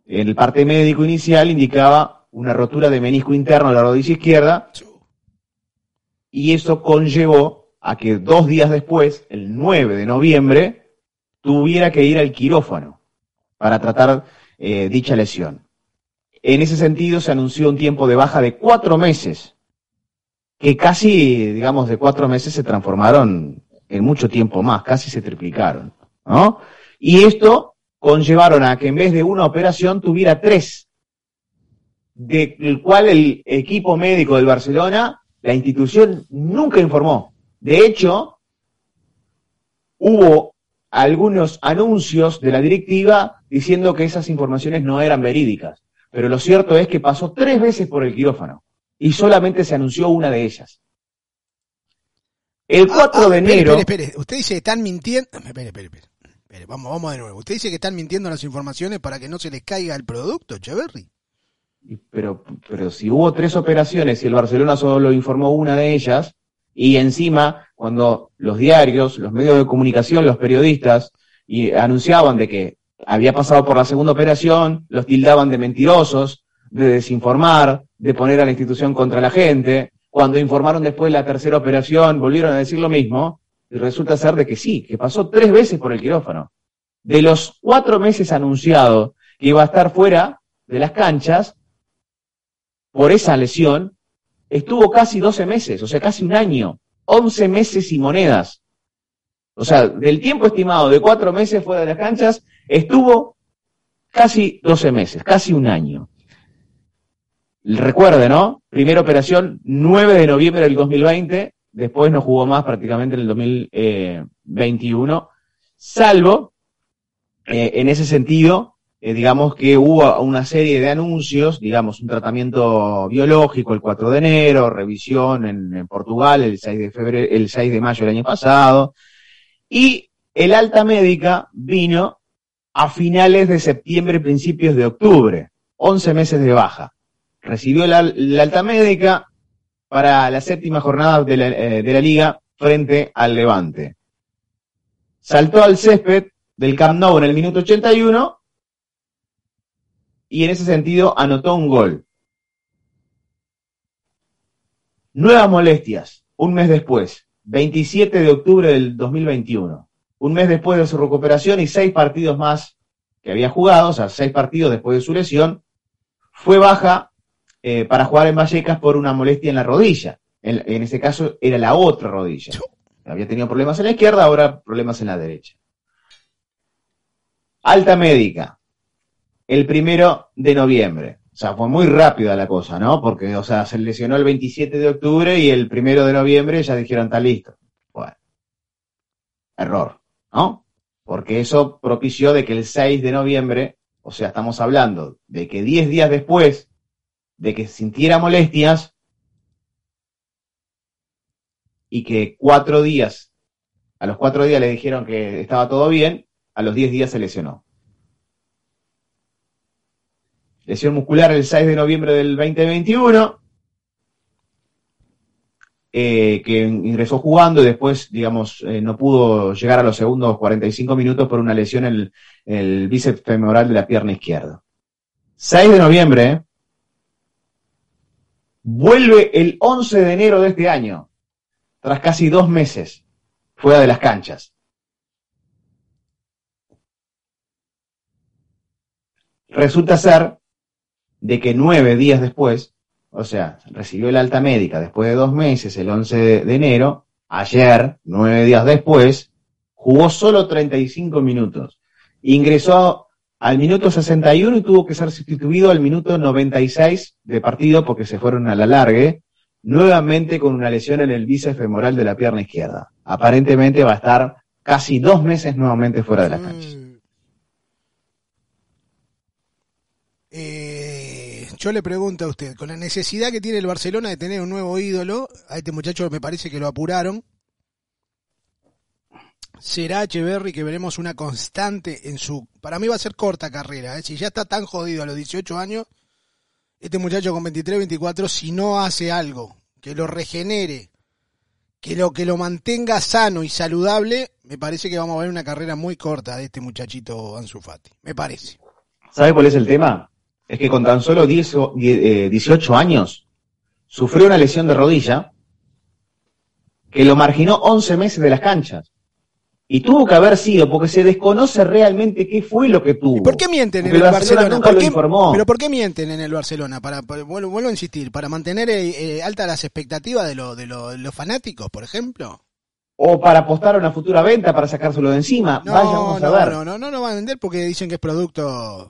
Speaker 4: En el parte médico inicial indicaba una rotura de menisco interno de la rodilla izquierda y eso conllevó a que dos días después, el 9 de noviembre, tuviera que ir al quirófano para tratar eh, dicha lesión. En ese sentido, se anunció un tiempo de baja de cuatro meses, que casi, digamos, de cuatro meses se transformaron en mucho tiempo más, casi se triplicaron. ¿no? Y esto conllevaron a que en vez de una operación tuviera tres, del cual el equipo médico del Barcelona, la institución nunca informó. De hecho, hubo algunos anuncios de la directiva diciendo que esas informaciones no eran verídicas. Pero lo cierto es que pasó tres veces por el quirófano y solamente se anunció una de ellas. El 4
Speaker 3: Ah, ah,
Speaker 4: de
Speaker 3: espere,
Speaker 4: enero,
Speaker 3: Espere, espere. Usted dice que están mintiendo. Espere, espere, espere. Espere, vamos, vamos de nuevo. Usted dice que están mintiendo las informaciones para que no se les caiga el producto, Echeverry.
Speaker 4: pero, pero si hubo tres operaciones y el Barcelona solo informó una de ellas, y encima cuando los diarios, los medios de comunicación, los periodistas y anunciaban de que había pasado por la segunda operación, los tildaban de mentirosos, de desinformar, de poner a la institución contra la gente. Cuando informaron después la tercera operación, volvieron a decir lo mismo, y resulta ser de que sí, que pasó tres veces por el quirófano. De los cuatro meses anunciado que iba a estar fuera de las canchas, por esa lesión, estuvo casi 12 meses, o sea, casi un año, 11 meses y monedas. O sea, del tiempo estimado de cuatro meses fuera de las canchas, estuvo casi 12 meses, casi un año. Recuerde, ¿no? Primera operación, 9 de noviembre del 2020, después no jugó más prácticamente en el 2021, salvo, eh, en ese sentido, eh, digamos que hubo una serie de anuncios, digamos, un tratamiento biológico el 4 de enero, revisión en, Portugal el 6 de febrero, el 6 de mayo del año pasado, y el alta médica vino a finales de septiembre, principios de octubre, 11 meses de baja. Recibió la, la alta médica para la séptima jornada de la, eh, de la liga frente al Levante. Saltó al césped del Camp Nou en el minuto 81 y en ese sentido anotó un gol. Nuevas molestias, un mes después, 27 de octubre del 2021. Un mes después de su recuperación y seis partidos más que había jugado, o sea, seis partidos después de su lesión, fue baja eh, para jugar en Vallecas por una molestia en la rodilla. En, en ese caso era la otra rodilla. Había tenido problemas en la izquierda, ahora problemas en la derecha. Alta médica, el primero de noviembre. O sea, fue muy rápida la cosa, ¿no? Porque, o sea, se lesionó el 27 de octubre y el primero de noviembre ya dijeron, está listo. Bueno, error, ¿no? Porque eso propició de que el 6 de noviembre, o sea, estamos hablando de que 10 días después de que sintiera molestias y que cuatro días, a los cuatro días le dijeron que estaba todo bien, a los 10 días se lesionó. Lesión muscular el 6 de noviembre del 2021, eh, que ingresó jugando y después, digamos, eh, no pudo llegar a los segundos 45 minutos por una lesión en el, el bíceps femoral de la pierna izquierda. 6 de noviembre, ¿eh? Vuelve el 11 de enero de este año, tras casi dos meses fuera de las canchas. Resulta ser de que nueve días después, o sea, recibió el alta médica después de dos meses, el 11 de, enero, ayer, nueve días después, jugó solo 35 minutos. Ingresó al minuto 61 y tuvo que ser sustituido al minuto 96 de partido porque se fueron a la largue, nuevamente con una lesión en el bíceps femoral de la pierna izquierda. Aparentemente va a estar casi dos meses nuevamente fuera de la cancha.
Speaker 3: Mm. Eh, yo le pregunto a usted, con la necesidad que tiene el Barcelona de tener un nuevo ídolo, a este muchacho me parece que lo apuraron. ¿Será Echeverry que veremos una constante en su... Para mí va a ser corta carrera, ¿eh? si ya está tan jodido a los 18 años, este muchacho con 23, 24, si no hace algo que lo regenere, que lo, que lo mantenga sano y saludable, me parece que vamos a ver una carrera muy corta de este muchachito Ansu Fati. Me parece.
Speaker 4: ¿Sabe cuál es el tema? Es que con tan solo 10 o- die- eh, 18 años sufrió una lesión de rodilla que lo marginó 11 meses de las canchas. Y tuvo que haber sido, porque se desconoce realmente qué fue lo que tuvo.
Speaker 3: ¿Y por qué mienten en el Barcelona?
Speaker 4: nunca
Speaker 3: ¿Por
Speaker 4: lo
Speaker 3: qué-
Speaker 4: informó.
Speaker 3: Pero ¿por qué mienten en el Barcelona? Para, para- vuelvo, vuelvo a insistir, para mantener eh, eh, altas las expectativas de, lo- de, lo- de los fanáticos, por ejemplo.
Speaker 4: O para apostar a una futura venta, para sacárselo de encima.
Speaker 3: No,
Speaker 4: Vayamos a
Speaker 3: no,
Speaker 4: ver.
Speaker 3: no, no, no lo van a vender porque dicen que es producto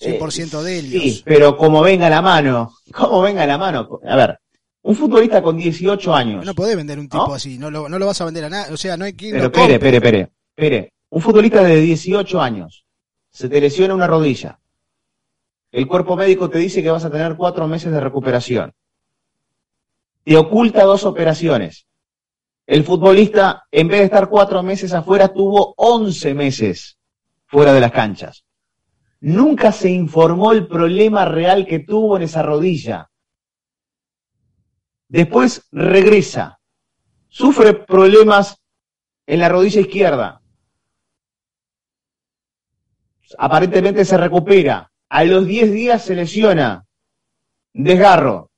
Speaker 3: 100% de
Speaker 4: Eh,
Speaker 3: ellos.
Speaker 4: Sí, pero como venga la mano, como venga la mano. A ver, un futbolista con 18 años.
Speaker 3: No podés vender un tipo
Speaker 4: ¿No?
Speaker 3: así, no lo, no lo vas a vender a nada, o sea, no hay quien
Speaker 4: Pero espere, espere, espere, espere. Un futbolista de 18 años se te lesiona una rodilla. El cuerpo médico te dice que vas a tener cuatro meses de recuperación. Te oculta dos operaciones. El futbolista, en vez de estar cuatro meses afuera, tuvo 11 meses fuera de las canchas. Nunca se informó el problema real que tuvo en esa rodilla. Después regresa. Sufre problemas en la rodilla izquierda. Aparentemente se recupera. A los 10 días se lesiona. Desgarro.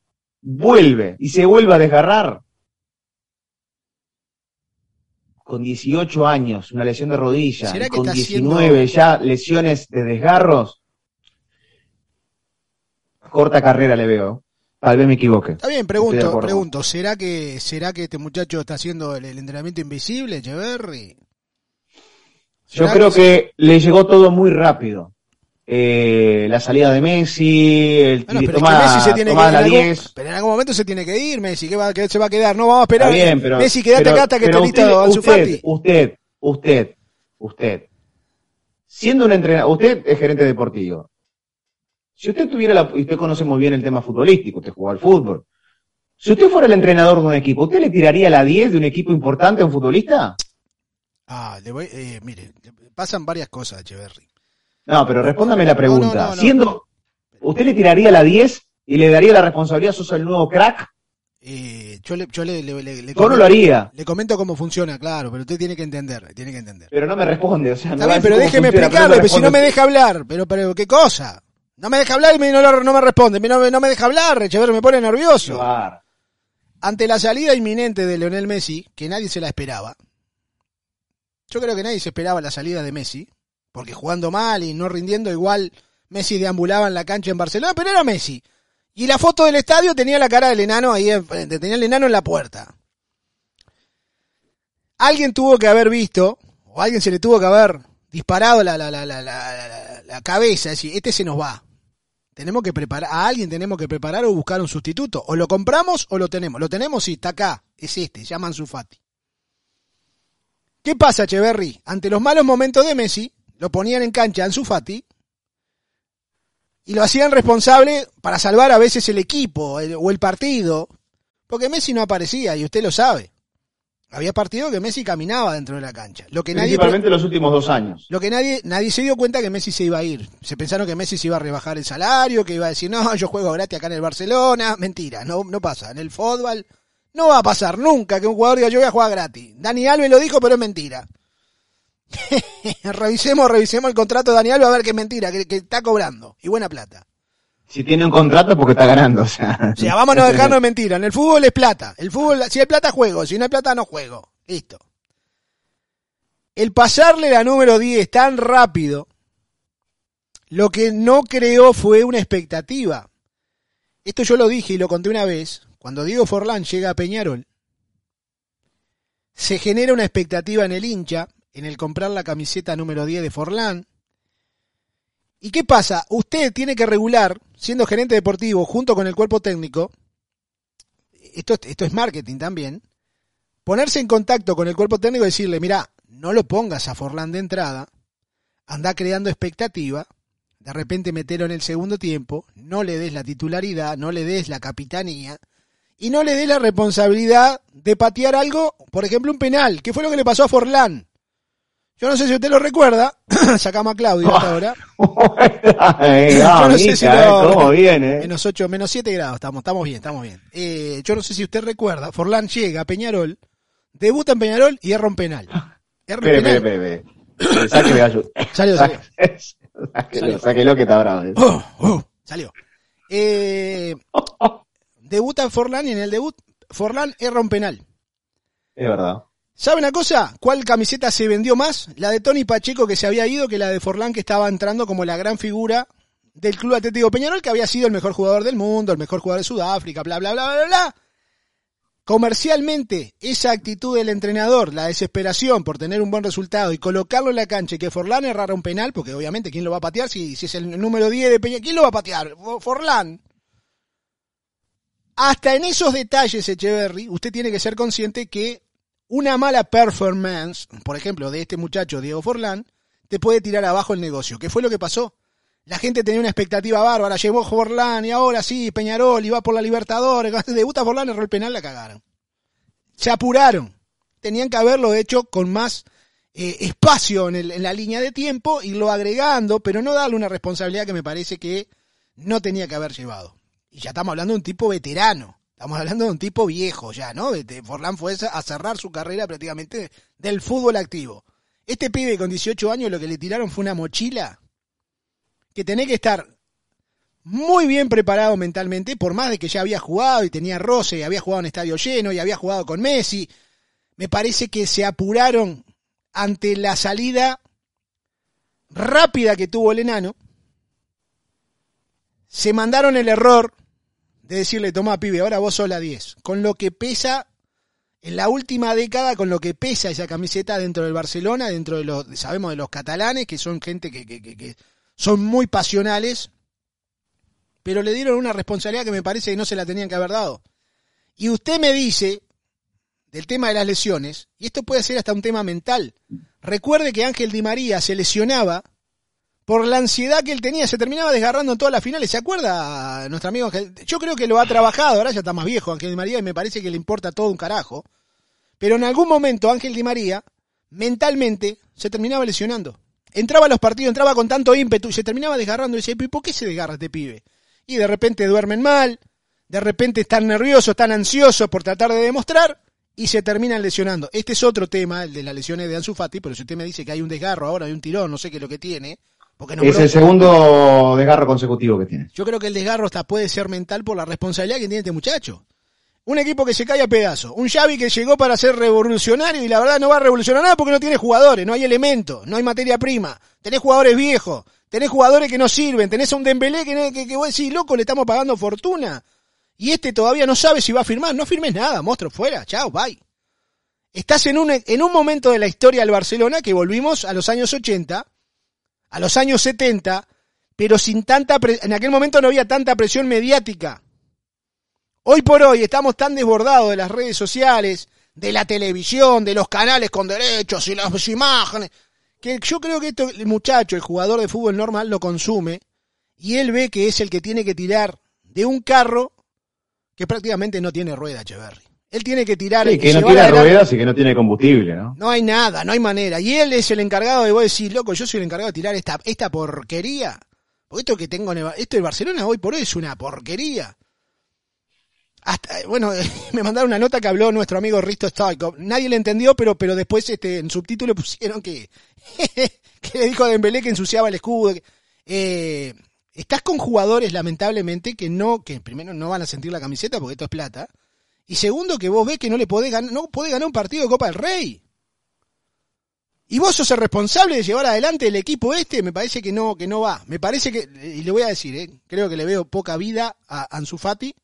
Speaker 4: Vuelve y se vuelve a desgarrar. Con 18 años, una lesión de rodilla.
Speaker 3: ¿Será
Speaker 4: y
Speaker 3: que
Speaker 4: con
Speaker 3: está
Speaker 4: 19
Speaker 3: haciendo-
Speaker 4: ya lesiones de desgarros. Corta carrera le veo. Tal vez me equivoque.
Speaker 3: Está bien, pregunto, pregunto, ¿será que, será que este muchacho está haciendo el, el entrenamiento invisible, Echeverry?
Speaker 4: Yo
Speaker 3: ¿Será
Speaker 4: creo
Speaker 3: se-
Speaker 4: que le llegó todo muy rápido. Eh, la salida de Messi, el
Speaker 3: Bueno, pero es que Messi se tiene que ir.
Speaker 4: la
Speaker 3: en algún-
Speaker 4: 10.
Speaker 3: pero en algún momento se tiene que ir, Messi. ¿Qué, va, qué se va a quedar? No vamos a esperar.
Speaker 4: Está bien, pero,
Speaker 3: Messi, quédate acá hasta que esté listo
Speaker 4: usted, usted, usted, usted, usted, siendo un entrenador, usted es gerente deportivo. Si usted tuviera la, y usted conoce muy bien el tema futbolístico, usted juega al fútbol. Si usted fuera el entrenador de un equipo, ¿usted le tiraría la 10 de un equipo importante a un futbolista?
Speaker 3: Ah, le voy, eh, mire, pasan varias cosas, Echeverry.
Speaker 4: No, pero respóndame la pregunta.
Speaker 3: no, no, no.
Speaker 4: Siendo, ¿usted le tiraría la 10 y le daría la responsabilidad, sos el nuevo crack?
Speaker 3: Eh, yo le, yo le, le, le- comento-
Speaker 4: lo haría.
Speaker 3: le comento cómo funciona, claro, pero usted tiene que entender, tiene que entender.
Speaker 4: Pero no me responde, o sea,
Speaker 3: Está bien, pero déjeme
Speaker 4: funciona, pero
Speaker 3: explicarle,
Speaker 4: me
Speaker 3: pero si no me deja hablar. Pero, pero, ¿qué cosa? No me deja hablar y me, no, me responde. No, me- no me deja hablar, Echeverry me pone nervioso. Ante la salida inminente de Leonel Messi, que nadie se la esperaba, yo creo que nadie se esperaba la salida de Messi, porque jugando mal y no rindiendo, igual Messi deambulaba en la cancha en Barcelona, pero era Messi. Y la foto del estadio tenía la cara del enano ahí enfrente, tenía el enano en la puerta. Alguien tuvo que haber visto, o alguien se le tuvo que haber disparado la, la, la, la, cabeza, es decir, este se nos va. Tenemos que preparar, a alguien tenemos que preparar o buscar un sustituto. O lo compramos o lo tenemos. Lo tenemos, sí, está acá. Es este, llaman Sufati. ¿Qué pasa, Echeverry? Ante los malos momentos de Messi, lo ponían en cancha Ansu Fati y lo hacían responsable para salvar a veces el equipo o el partido. Porque Messi no aparecía y usted lo sabe. Había partidos que Messi caminaba dentro de la cancha. Lo que nadie
Speaker 4: Principalmente los últimos dos años.
Speaker 3: lo que nadie, nadie se dio cuenta que Messi se iba a ir. Se pensaron que Messi se iba a rebajar el salario, que iba a decir, no, yo juego gratis acá en el Barcelona. Mentira, no, no pasa. En el fútbol no va a pasar nunca que un jugador diga, yo voy a jugar gratis. Dani Alves lo dijo, pero es mentira. revisemos, revisemos el contrato de Dani Alves a ver que es mentira, que, que está cobrando. Y buena plata.
Speaker 4: Si tiene un contrato porque está ganando, o sea.
Speaker 3: O sea, vámonos a dejarnos de mentira. En el fútbol es plata. El fútbol, si hay plata, juego. Si no hay plata, no juego. Listo. El pasarle la número 10 tan rápido, lo que no creó fue una expectativa. Esto yo lo dije y lo conté una vez. Cuando Diego Forlán llega a Peñarol, se genera una expectativa en el hincha, en el comprar la camiseta número 10 de Forlán. ¿Y qué pasa? Usted tiene que regular, siendo gerente deportivo, junto con el cuerpo técnico, esto, es marketing también, ponerse en contacto con el cuerpo técnico y decirle, mira, no lo pongas a Forlán de entrada, anda creando expectativa, de repente metelo en el segundo tiempo, no le des la titularidad, no le des la capitanía, y no le des la responsabilidad de patear algo, por ejemplo un penal, que fue lo que le pasó a Forlán. Yo no sé si usted lo recuerda, sacamos a Claudio hasta ahora.
Speaker 4: Ay,
Speaker 3: Yo no sé si
Speaker 4: eh,
Speaker 3: lo-
Speaker 4: ¿Cómo viene?
Speaker 3: Menos 8, menos 7 grados, estamos, estamos bien, estamos bien. Eh, yo no sé si usted recuerda, Forlán llega a Peñarol, debuta en Peñarol y erra un penal. Erra un penal.
Speaker 4: espere, espere. Sáquelo, ayuda.
Speaker 3: Salió, salió.
Speaker 4: Sáquelo, sáquelo que está bravo. eh.
Speaker 3: Oh, oh, salió. Eh, debuta Forlán y en el debut Forlán erra un penal.
Speaker 4: Es verdad.
Speaker 3: ¿Sabe una cosa? ¿Cuál camiseta se vendió más? La de Tony Pacheco que se había ido que la de Forlán que estaba entrando como la gran figura del Club Atlético Peñarol que había sido el mejor jugador del mundo, el mejor jugador de Sudáfrica, bla, bla, bla, bla, bla. Comercialmente, esa actitud del entrenador, la desesperación por tener un buen resultado y colocarlo en la cancha y que Forlán errara un penal, porque obviamente ¿quién lo va a patear? Si, si es el número 10 de Peñarol, ¿quién lo va a patear? Fo- Forlán. Hasta en esos detalles, Echeverry, usted tiene que ser consciente que una mala performance, por ejemplo, de este muchacho Diego Forlán, te puede tirar abajo el negocio. ¿Qué fue lo que pasó? La gente tenía una expectativa bárbara, llegó Forlán y ahora sí, Peñarol y va por la Libertadores, debuta Forlán, erró el penal, la cagaron. Se apuraron. Tenían que haberlo hecho con más eh, espacio en, el- en la línea de tiempo, irlo agregando, pero no darle una responsabilidad que me parece que no tenía que haber llevado. Y ya estamos hablando de un tipo veterano. Estamos hablando de un tipo viejo ya, ¿no? De- Forlán fue a cerrar su carrera prácticamente del fútbol activo. Este pibe con 18 años lo que le tiraron fue una mochila que tenés que estar muy bien preparado mentalmente, por más de que ya había jugado y tenía roce, y había jugado en estadio lleno y había jugado con Messi. Me parece que se apuraron ante la salida rápida que tuvo el enano. Se mandaron el error de decirle, toma pibe, ahora vos sos la 10. Con lo que pesa, en la última década, con lo que pesa esa camiseta dentro del Barcelona, dentro de los, sabemos de los catalanes, que son gente que, que- que- que son muy pasionales, pero le dieron una responsabilidad que me parece que no se la tenían que haber dado. Y usted me dice, del tema de las lesiones, y esto puede ser hasta un tema mental, recuerde que Ángel Di María se lesionaba por la ansiedad que él tenía, se terminaba desgarrando en todas las finales. ¿Se acuerda nuestro amigo Ángel? Yo creo que lo ha trabajado, ahora ya está más viejo Ángel Di María y me parece que le importa todo un carajo. Pero en algún momento Ángel Di María, mentalmente, se terminaba lesionando. Entraba a los partidos, entraba con tanto ímpetu y se terminaba desgarrando y decía, "¿Pero ¿y por qué se desgarra este pibe? Y de repente duermen mal, de repente están nerviosos, están ansiosos por tratar de demostrar y se terminan lesionando. Este es otro tema, el de las lesiones de Ansu Fati, pero si usted me dice que hay un desgarro ahora, hay un tirón, no sé qué es lo que tiene, porque no
Speaker 4: Es el segundo desgarro consecutivo que tiene.
Speaker 3: yo creo que el desgarro hasta puede ser mental por la responsabilidad que tiene este muchacho. Un equipo que se cae a pedazos. Un Xavi que llegó para ser revolucionario y la verdad no va a revolucionar nada porque no tiene jugadores, no hay elementos, no hay materia prima. Tenés jugadores viejos, tenés jugadores que no sirven, tenés a un Dembélé que, que, que vos decís, loco, le estamos pagando fortuna. Y este todavía no sabe si va a firmar. No firmes nada, monstruo, fuera, chao, bye. Estás en un, en un momento de la historia del Barcelona que volvimos a los años 80, a los años 70, pero sin tanta en aquel momento no había tanta presión mediática. Hoy por hoy estamos tan desbordados de las redes sociales, de la televisión, de los canales con derechos y las imágenes, que yo creo que esto, el muchacho, el jugador de fútbol normal, lo consume y él ve que es el que tiene que tirar de un carro que prácticamente no tiene rueda, Echeverry. Él tiene que tirar
Speaker 4: Sí, que no tiene ruedas y que no tiene combustible, ¿no?
Speaker 3: no hay nada, no hay manera. Y él es el encargado de vos decir, loco, yo soy el encargado de tirar esta, esta porquería. Porque esto que tengo en el, esto de Barcelona hoy por hoy es una porquería. Hasta, bueno, me mandaron una nota que habló nuestro amigo Risto Stoikov. Nadie le entendió, pero, pero después este, en subtítulo pusieron que, que le dijo a Dembélé que ensuciaba el escudo. Eh, Estás con jugadores, lamentablemente, que no, que primero no van a sentir la camiseta porque esto es plata. Y segundo, que vos ves que no le podés ganar, no podés ganar un partido de Copa del Rey. Y vos sos el responsable de llevar adelante el equipo este, me parece que no, que no va. Me parece que, y le voy a decir, eh, creo que le veo poca vida a Ansu Fati.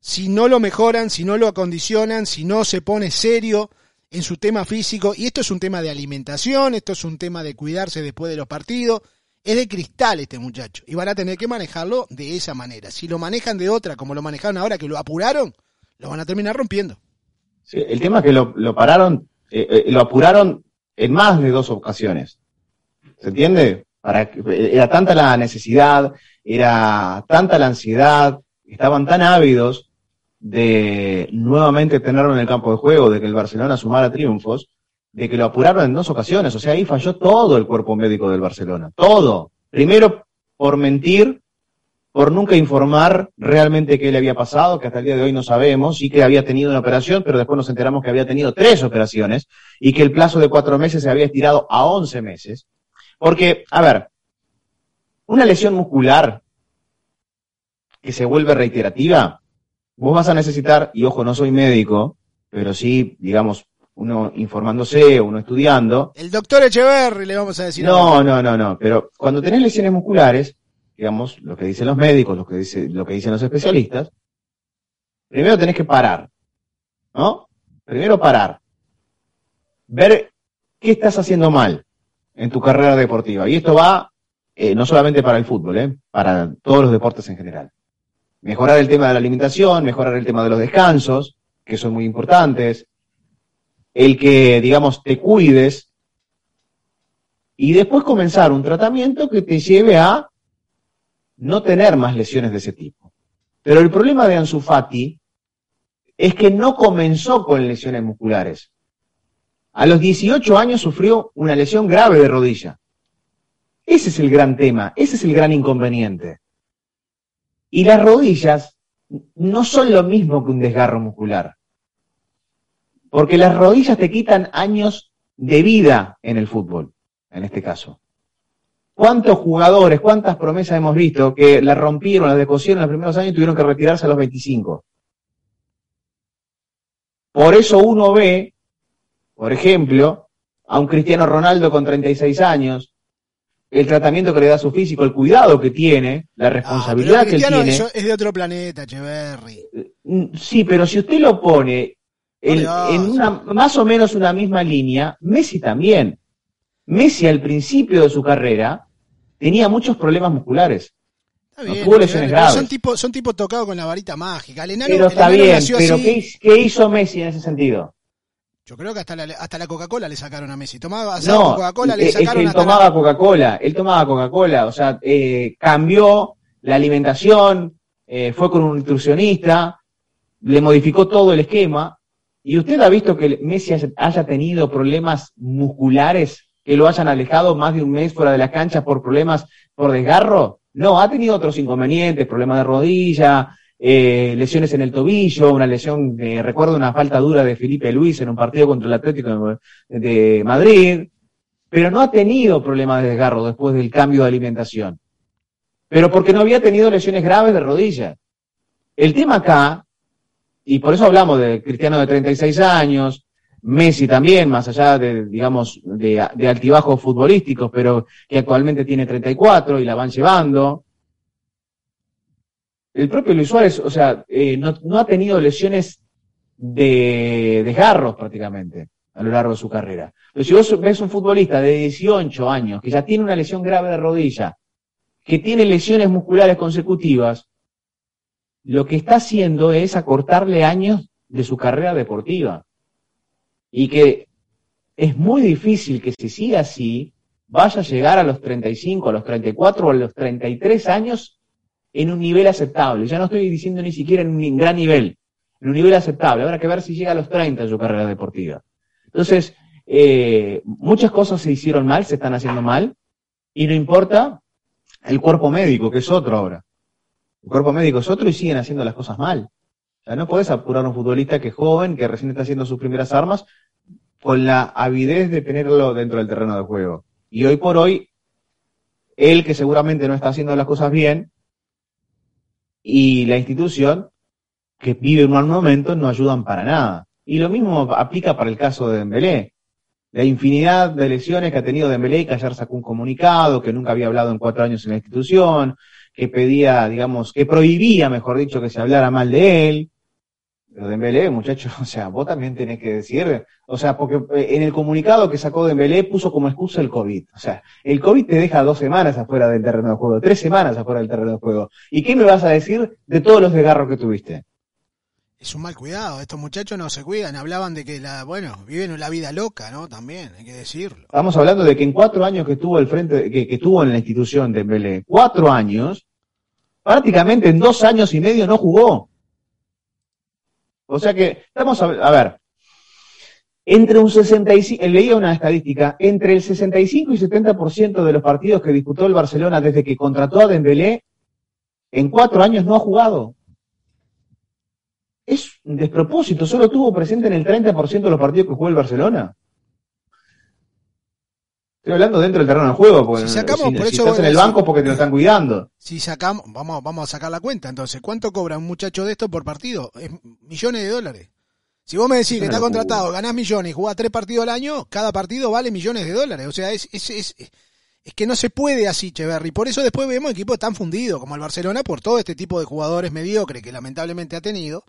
Speaker 3: Si no lo mejoran, si no lo acondicionan, si no se pone serio en su tema físico, y esto es un tema de alimentación, esto es un tema de cuidarse después de los partidos, es de cristal este muchacho, y van a tener que manejarlo de esa manera. Si lo manejan de otra, como lo manejaron ahora, que lo apuraron, lo van a terminar rompiendo.
Speaker 4: Sí, el tema es que lo, lo pararon, eh, eh, lo apuraron en más de dos ocasiones. ¿Se entiende? Para, era tanta la necesidad, era tanta la ansiedad, estaban tan ávidos de nuevamente tenerlo en el campo de juego, de que el Barcelona sumara triunfos, de que lo apuraron en dos ocasiones. O sea, ahí falló todo el cuerpo médico del Barcelona. Todo. Primero por mentir, por nunca informar realmente qué le había pasado, que hasta el día de hoy no sabemos, y que había tenido una operación, pero después nos enteramos que había tenido tres operaciones, y que el plazo de cuatro meses se había estirado a once meses. Porque, a ver, una lesión muscular que se vuelve reiterativa, vos vas a necesitar, y ojo, no soy médico, pero sí, digamos, uno informándose, uno estudiando.
Speaker 3: El doctor Echeverry le vamos a decir.
Speaker 4: No, no, no, no, pero cuando tenés lesiones musculares, digamos, lo que dicen los médicos, lo que, dice, lo que dicen los especialistas, primero tenés que parar, ¿no? Primero parar. Ver qué estás haciendo mal en tu carrera deportiva. Y esto va eh, no solamente para el fútbol, ¿eh? para todos los deportes en general. Mejorar el tema de la alimentación, mejorar el tema de los descansos, que son muy importantes. El que, digamos, te cuides. Y después comenzar un tratamiento que te lleve a no tener más lesiones de ese tipo. Pero el problema de Ansu Fati es que no comenzó con lesiones musculares. A los 18 años sufrió una lesión grave de rodilla. Ese es el gran tema, ese es el gran inconveniente. Y las rodillas no son lo mismo que un desgarro muscular. Porque las rodillas te quitan años de vida en el fútbol, en este caso. ¿Cuántos jugadores, cuántas promesas hemos visto que la rompieron, la descosieron en los primeros años y tuvieron que retirarse a los 25? Por eso uno ve, por ejemplo, a un Cristiano Ronaldo con 36 años, el tratamiento que le da a su físico, el cuidado que tiene, la responsabilidad
Speaker 3: Ah,
Speaker 4: que él
Speaker 3: Cristiano
Speaker 4: tiene.
Speaker 3: es de otro planeta, Echeverry.
Speaker 4: Mm, Sí, pero si usted lo pone en una, más o menos una misma línea, Messi también. Messi al principio de su carrera tenía muchos problemas musculares.
Speaker 3: Está
Speaker 4: No tuvo lesiones graves.
Speaker 3: Son tipos son tipo tocados con la varita mágica. El enano,
Speaker 4: Pero
Speaker 3: el
Speaker 4: está
Speaker 3: enano
Speaker 4: bien, pero. ¿qué, hiz- qué hizo Messi en ese sentido?
Speaker 3: Yo creo que hasta la, hasta la Coca-Cola le sacaron a Messi. Tomaba Coca-Cola,
Speaker 4: es
Speaker 3: le
Speaker 4: que
Speaker 3: sacaron
Speaker 4: él tomaba
Speaker 3: la-
Speaker 4: Coca-Cola, él tomaba Coca-Cola, o sea, eh, cambió la alimentación, eh, fue con un nutricionista, le modificó todo el esquema, y usted ha visto que Messi haya tenido problemas musculares que lo hayan alejado más de un mes fuera de la cancha por problemas por desgarro. No, ha tenido otros inconvenientes, problemas de rodilla, eh, lesiones en el tobillo, una lesión, recuerdo una falta dura de Felipe Luis en un partido contra el Atlético de, de Madrid, pero no ha tenido problemas de desgarro después del cambio de alimentación. Pero porque no había tenido lesiones graves de rodilla. El tema acá, y por eso hablamos de Cristiano de 36 años, Messi también, más allá de, digamos, de, de altibajos futbolísticos, pero que actualmente tiene 34 y la van llevando. El propio Luis Suárez, o sea, eh, no, ha tenido lesiones de desgarros prácticamente a lo largo de su carrera. Pero si vos ves un futbolista de 18 años que ya tiene una lesión grave de rodilla, que tiene lesiones musculares consecutivas, lo que está haciendo es acortarle años de su carrera deportiva. Y que es muy difícil que si sigue así, vaya a llegar a los 35, a los 34 o a los 33 años en un nivel aceptable. Ya no estoy diciendo ni siquiera en un gran nivel, en un nivel aceptable. Habrá que ver si llega a los 30 en su carrera deportiva. Entonces, eh, muchas cosas se hicieron mal, se están haciendo mal, y no importa el cuerpo médico, que es otro ahora. El cuerpo médico es otro y siguen haciendo las cosas mal. O sea, no podés apurar a un futbolista que es joven, que recién está haciendo sus primeras armas, con la avidez de tenerlo dentro del terreno de juego. Y hoy por hoy, él que seguramente no está haciendo las cosas bien y la institución que vive un mal momento no ayudan para nada. Y lo mismo aplica para el caso de Dembélé. La infinidad de lesiones que ha tenido Dembélé, que ayer sacó un comunicado, que nunca había hablado en cuatro años en la institución, que pedía, digamos, que prohibía, mejor dicho, que se hablara mal de él. Pero Dembélé, muchachos, o sea, vos también tenés que decir, o sea, porque eh, en el comunicado que sacó Dembélé puso como excusa el COVID. O sea, el COVID te deja dos semanas afuera del terreno de juego, tres semanas afuera del terreno de juego. ¿Y qué me vas a decir de todos los desgarros que tuviste?
Speaker 3: Es un mal cuidado, estos muchachos no se cuidan, hablaban de que la, bueno, viven la vida loca, ¿no? También, hay que decirlo.
Speaker 4: Estamos hablando de que en cuatro años que estuvo al frente, que, que estuvo en la institución de Dembélé, cuatro años, prácticamente en dos años y medio no jugó. O sea que, estamos a, a ver, entre un 65, eh, leía una estadística, entre el 65 y 70% de los partidos que disputó el Barcelona desde que contrató a Dembélé, en cuatro años no ha jugado. Es un despropósito, solo tuvo presente en el 30% de los partidos que jugó el Barcelona. Estoy hablando dentro del terreno de juego, porque
Speaker 3: Si sacamos,
Speaker 4: si-
Speaker 3: por
Speaker 4: si
Speaker 3: eso
Speaker 4: estás en el banco porque te lo están cuidando.
Speaker 3: Si sacamos, vamos, vamos a sacar la cuenta, entonces, ¿cuánto cobra un muchacho de esto por partido? Es millones de dólares. Si vos me decís que está contratado, ganás millones y jugás tres partidos al año, cada partido vale millones de dólares. O sea, es, es, es, es que no se puede así, Cheverry. Por eso después vemos equipos tan fundidos como el Barcelona por todo este tipo de jugadores mediocres que lamentablemente ha tenido,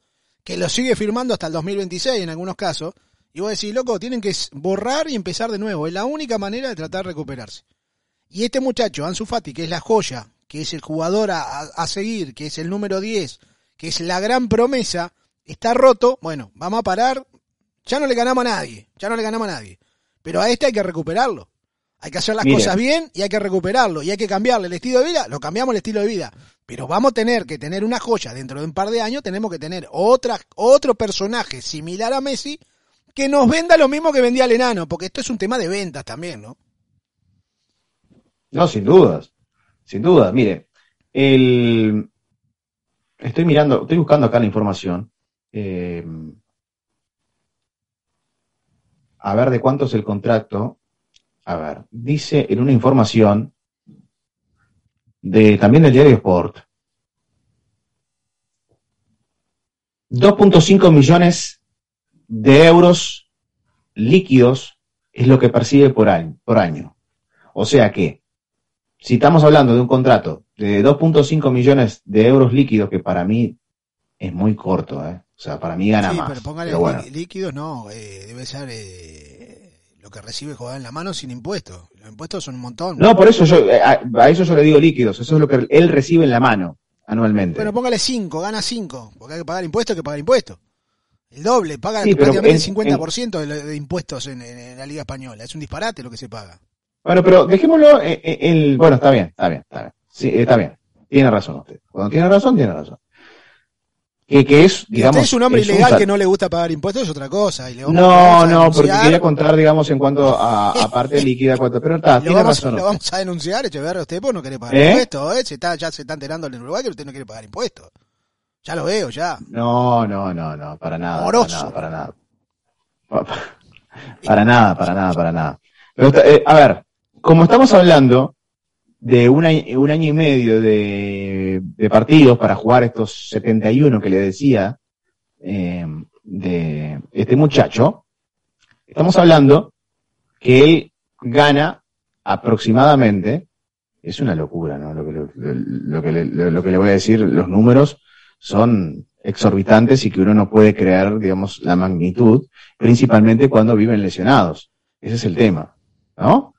Speaker 3: que lo sigue firmando hasta el 2026 en algunos casos. Y vos decís, loco, tienen que borrar y empezar de nuevo. Es la única manera de tratar de recuperarse. Y este muchacho, Ansu Fati, que es la joya, que es el jugador a, seguir, que es el número 10, que es la gran promesa, está roto. Bueno, vamos a parar. Ya no le ganamos a nadie. Ya no le ganamos a nadie. Pero a este hay que recuperarlo. Hay que hacer las cosas bien y hay que recuperarlo. Y hay que cambiarle el estilo de vida. Lo cambiamos el estilo de vida. Pero vamos a tener que tener una joya dentro de un par de años. Tenemos que tener otra, otro personaje similar a Messi que nos venda lo mismo que vendía el enano. Porque esto es un tema de ventas también, ¿no?
Speaker 4: No, sin dudas. Sin dudas. Mire, el... estoy mirando, estoy buscando acá la información. eh, a ver de cuánto es el contrato. A ver, dice en una información de también del diario Sport. 2.5 millones de euros líquidos es lo que percibe por año, por año. O sea que, si estamos hablando de un contrato de 2.5 millones de euros líquidos, que para mí es muy corto, ¿eh? o sea, para mí gana
Speaker 3: sí,
Speaker 4: más.
Speaker 3: pero póngale
Speaker 4: Pero bueno,
Speaker 3: lí- líquidos, no, eh, debe ser eh, lo que recibe jugar en la mano sin impuestos. Los impuestos son un montón.
Speaker 4: no, por eso yo, eh, a, a eso yo le digo líquidos, eso es lo que él recibe en la mano anualmente.
Speaker 3: Bueno, póngale 5, gana 5, porque hay que pagar impuestos, hay que pagar impuestos. El doble, paga
Speaker 4: Sí,
Speaker 3: prácticamente
Speaker 4: en-
Speaker 3: el 50% de, lo- de impuestos en, en- en la Liga Española. Es un disparate lo que se paga.
Speaker 4: Bueno, pero dejémoslo, el, bueno, está bien, está bien, está bien. Sí, está bien. Tiene razón usted. Cuando tiene razón, tiene razón. Que, que es, digamos.
Speaker 3: usted es un hombre
Speaker 4: es
Speaker 3: ilegal que no le gusta pagar impuestos, es otra cosa. Y le vamos-
Speaker 4: No,
Speaker 3: a
Speaker 4: no, porque quería contar, digamos, en cuanto a, a parte líquida, cuánto, pero está, tiene
Speaker 3: vamos,
Speaker 4: razón.
Speaker 3: lo
Speaker 4: usted.
Speaker 3: vamos a denunciar, Echeverri, usted por no quiere pagar
Speaker 4: ¿Eh?
Speaker 3: impuestos, ¿eh? Se está, ya se está enterando en Uruguay que usted no quiere pagar impuestos. Ya lo veo, ya.
Speaker 4: No, no, no, no, para nada.
Speaker 3: Moroso.
Speaker 4: Para nada, para nada. Pa- pa- Para nada, para nada, para nada. Pero eh, a ver, como estamos hablando de un año, un año y medio de, de partidos para jugar estos 71 que le decía eh, de este muchacho, estamos hablando que él gana aproximadamente, es una locura, ¿no? Lo que, lo, que le, lo que le voy a decir, los números son exorbitantes y que uno no puede creer, digamos, la magnitud, principalmente cuando viven lesionados. Ese es el tema, ¿no?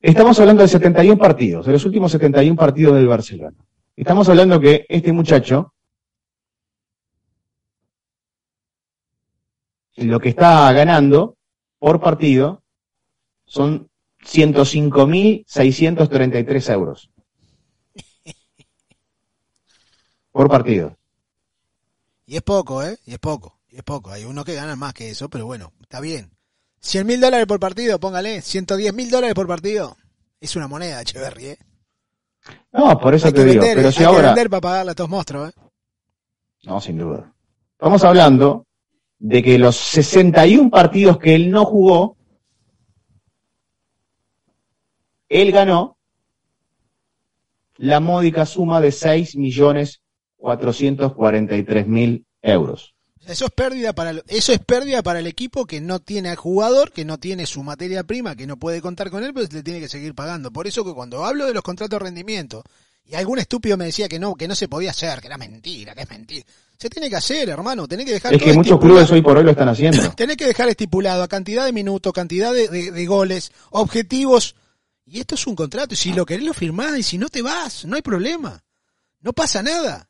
Speaker 4: Estamos hablando de 71 partidos, de los últimos 71 partidos del Barcelona. Estamos hablando que este muchacho, lo que está ganando por partido son 105.633 euros. Por partido.
Speaker 3: Y es poco, ¿eh? Y es poco, y es poco. Hay unos que ganan más que eso, pero bueno, está bien. 100 mil dólares por partido, póngale. 110 mil dólares por partido. Es una moneda, Echeverry, ¿eh?
Speaker 4: No, por eso
Speaker 3: Hay
Speaker 4: te
Speaker 3: que
Speaker 4: digo.
Speaker 3: vender,
Speaker 4: pero
Speaker 3: hay
Speaker 4: si
Speaker 3: que
Speaker 4: ahora.
Speaker 3: vender para pagarle a estos monstruos, ¿eh?
Speaker 4: No, sin duda. Estamos hablando de que los 61 partidos que él no jugó, él ganó la módica suma de 6 millones 443 mil euros.
Speaker 3: Eso es pérdida para el- eso es pérdida para el equipo que no tiene al jugador, que no tiene su materia prima, que no puede contar con él, pero le tiene que seguir pagando. Por eso que cuando hablo de los contratos de rendimiento y algún estúpido me decía que no, que no se podía hacer, que era mentira, que es mentira. Se tiene que hacer, hermano, tenés que dejar
Speaker 4: Es que muchos clubes hoy por hoy lo están haciendo.
Speaker 3: Tenés que dejar estipulado a cantidad de minutos, cantidad de, de- de goles, objetivos. Y esto es un contrato. Y si lo querés, lo firmás. Y si no te vas, no hay problema. No pasa nada.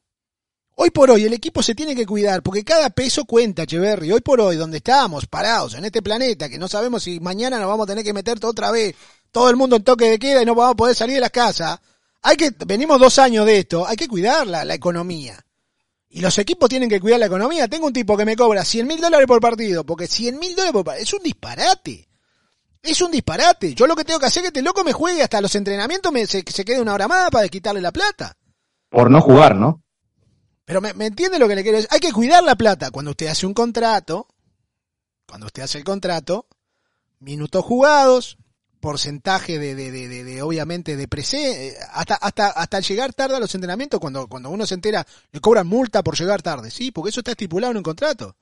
Speaker 3: Hoy por hoy el equipo se tiene que cuidar porque cada peso cuenta, Echeverry. Hoy por hoy, donde estamos parados en este planeta, que no sabemos si mañana nos vamos a tener que meter otra vez todo el mundo en toque de queda y no vamos a poder salir de la casa. Hay que, venimos dos años de esto, hay que cuidar la, la economía. Y los equipos tienen que cuidar la economía. Tengo un tipo que me cobra 100 mil dólares por partido, porque 100 mil dólares por partido es un disparate. Es un disparate. Yo lo que tengo que hacer es que este loco me juegue hasta los entrenamientos, me, se, se quede una hora más para quitarle la plata.
Speaker 4: Por no jugar, ¿no?
Speaker 3: Pero me, me entiende lo que le quiero decir. Hay que cuidar la plata. Cuando usted hace un contrato, cuando usted hace el contrato, minutos jugados, porcentaje de, de, de, de- obviamente de prese, eh, hasta, hasta, hasta llegar tarde a los entrenamientos, cuando, cuando uno se entera, le cobran multa por llegar tarde. Sí, porque eso está estipulado en un contrato.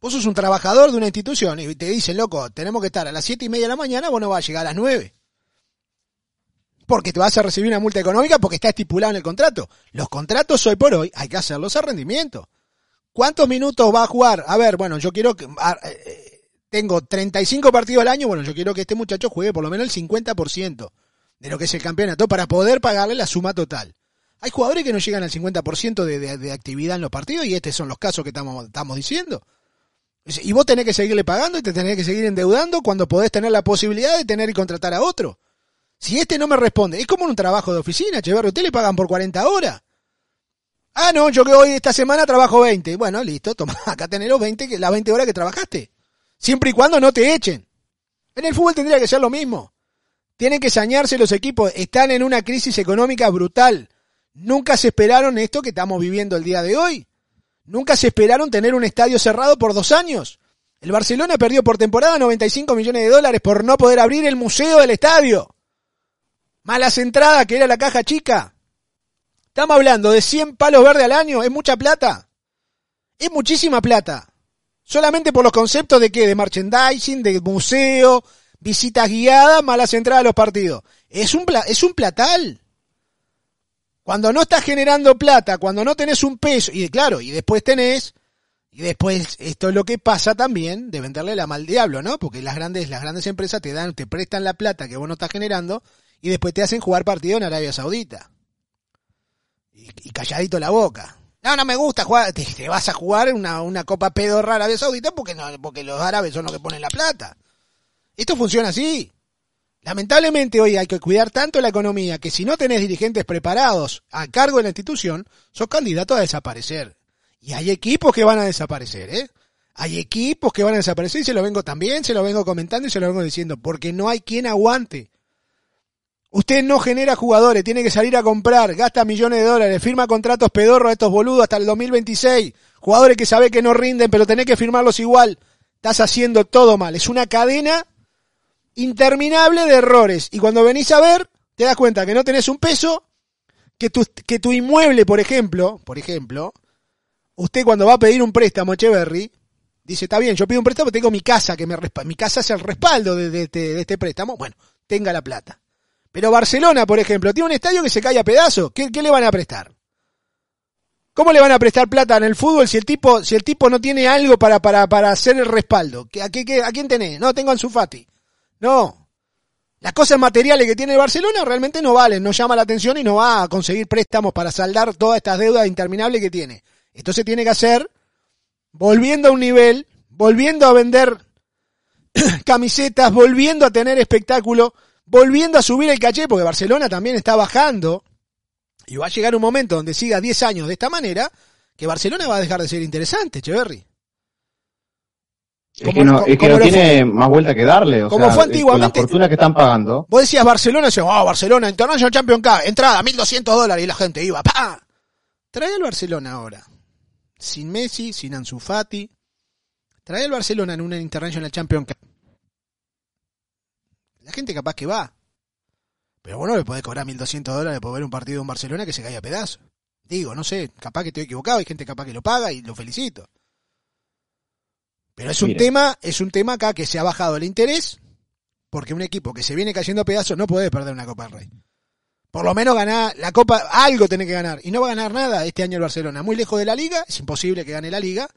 Speaker 3: Vos sos un trabajador de una institución y te dicen, loco, tenemos que estar a las siete y media de la mañana, vos no vas a llegar a las nueve. Porque te vas a recibir una multa económica porque está estipulado en el contrato. Los contratos hoy por hoy hay que hacerlos a rendimiento. ¿Cuántos minutos va a jugar? A ver, bueno, yo quiero que... a- eh, tengo 35 partidos al año, bueno, yo quiero que este muchacho juegue por lo menos el 50% de lo que es el campeonato para poder pagarle la suma total. Hay jugadores que no llegan al 50% de, de, de actividad en los partidos y estos son los casos que estamos, estamos diciendo. Y vos tenés que seguirle pagando y te tenés que seguir endeudando cuando podés tener la posibilidad de tener y contratar a otro. Si este no me responde, es como en un trabajo de oficina, Cheverro, usted le pagan por 40 horas. Ah, no, yo que hoy esta semana trabajo 20. Bueno, listo, toma, acá tenés los 20, que, las 20 horas que trabajaste. Siempre y cuando no te echen. En el fútbol tendría que ser lo mismo. Tienen que sañarse los equipos, están en una crisis económica brutal. Nunca se esperaron esto que estamos viviendo el día de hoy. Nunca se esperaron tener un estadio cerrado por dos años. El Barcelona perdió por temporada 95 millones de dólares por no poder abrir el museo del estadio. Malas entradas, que era la caja chica. Estamos hablando de 100 palos verdes al año, es mucha plata. Es muchísima plata. Solamente por los conceptos de qué? De merchandising, de museo, visitas guiadas, malas entradas a los partidos. Es un, es un platal. Cuando no estás generando plata, cuando no tenés un peso, y claro, y después tenés, y después esto es lo que pasa también de venderle la mal diablo, ¿no? Porque las grandes, las grandes empresas te dan, te prestan la plata que vos no estás generando, y después te hacen jugar partido en Arabia Saudita. Y, calladito la boca. No, no me gusta jugar, te, vas a jugar una, una copa pedorra Arabia Saudita porque no, porque los árabes son los que ponen la plata. Esto funciona así. Lamentablemente hoy hay que cuidar tanto la economía que si no tenés dirigentes preparados a cargo de la institución, sos candidato a desaparecer. Y hay equipos que van a desaparecer, ¿eh? Hay equipos que van a desaparecer y se lo vengo también, se lo vengo comentando y se lo vengo diciendo, porque no hay quien aguante. Usted no genera jugadores, tiene que salir a comprar, gasta millones de dólares, firma contratos pedorros a estos boludos hasta el 2026. Jugadores que sabe que no rinden, pero tenés que firmarlos igual. Estás haciendo todo mal. Es una cadena interminable de errores. Y cuando venís a ver, te das cuenta que no tenés un peso, que tu, que tu inmueble, por ejemplo, por ejemplo, usted cuando va a pedir un préstamo, Echeverry, dice, está bien, yo pido un préstamo, tengo mi casa, que me mi casa es el respaldo este, de este préstamo. Bueno, tenga la plata. Pero Barcelona, por ejemplo, tiene un estadio que se cae a pedazos. ¿Qué, le van a prestar? ¿Cómo le van a prestar plata en el fútbol si el tipo, si el tipo no tiene algo para, para, para hacer el respaldo? ¿Qué- ¿A, qué, qué- ¿A quién tenés? No, tengo a Ansu Fati. No. Las cosas materiales que tiene el Barcelona realmente no valen, no llama la atención y no va a conseguir préstamos para saldar todas estas deudas interminables que tiene. Esto se tiene que hacer volviendo a un nivel, volviendo a vender camisetas, volviendo a tener espectáculo, volviendo a subir el caché, porque Barcelona también está bajando. Y va a llegar un momento donde siga 10 años de esta manera, que Barcelona va a dejar de ser interesante, Cheverry.
Speaker 4: Es que no, es que
Speaker 3: como
Speaker 4: no
Speaker 3: lo
Speaker 4: tiene más vuelta que darle. O
Speaker 3: como
Speaker 4: sea,
Speaker 3: fue
Speaker 4: Con
Speaker 3: antiguamente-
Speaker 4: la fortuna que están pagando.
Speaker 3: Vos decías Barcelona, decías, oh, Barcelona, International Champion Cup, entrada, 1200 dólares, y la gente iba, ¡pa! Trae al Barcelona ahora. Sin Messi, sin Ansu Fati. Trae al Barcelona en una International Champion Cup. La gente capaz que va. Pero bueno, le podés cobrar 1.200 dólares por ver un partido en Barcelona que se cae a pedazos. Digo, no sé, capaz que estoy equivocado, hay gente capaz que lo paga y lo felicito. Pero es un tema, es un tema acá que se ha bajado el interés, porque un equipo que se viene cayendo a pedazos no puede perder una Copa del Rey. Por lo menos ganar la Copa, algo tiene que ganar. Y no va a ganar nada este año el Barcelona. Muy lejos de la Liga, es imposible que gane la Liga.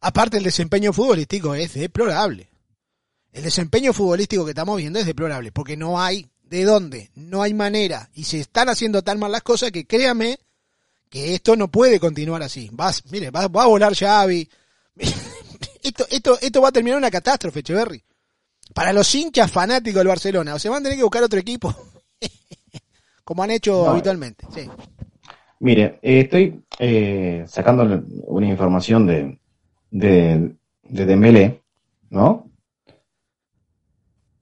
Speaker 3: Aparte el desempeño futbolístico es deplorable. El desempeño futbolístico que estamos viendo es deplorable, porque no hay de dónde, no hay manera. Y se están haciendo tan mal las cosas que créame que esto no puede continuar así. Vas, mire, va, va a volar Xavi. esto, esto, esto va a terminar una catástrofe, Echeverry. Para los hinchas fanáticos del Barcelona, o se van a tener que buscar otro equipo. Como han hecho
Speaker 4: No,
Speaker 3: habitualmente. Sí.
Speaker 4: Mire, eh, estoy eh, sacando una información de, de, de Dembélé, ¿no?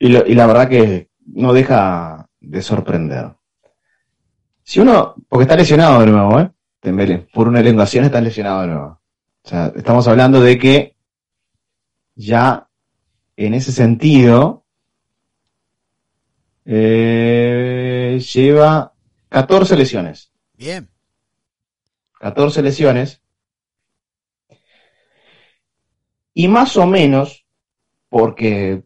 Speaker 4: Y, lo- y la verdad que no deja de sorprender. Si uno, porque está lesionado de nuevo, ¿eh? Dembélé, por una elongación está lesionado de nuevo. O sea, estamos hablando de que ya en ese sentido eh, lleva 14 lesiones.
Speaker 3: Bien.
Speaker 4: 14 lesiones. Y más o menos, porque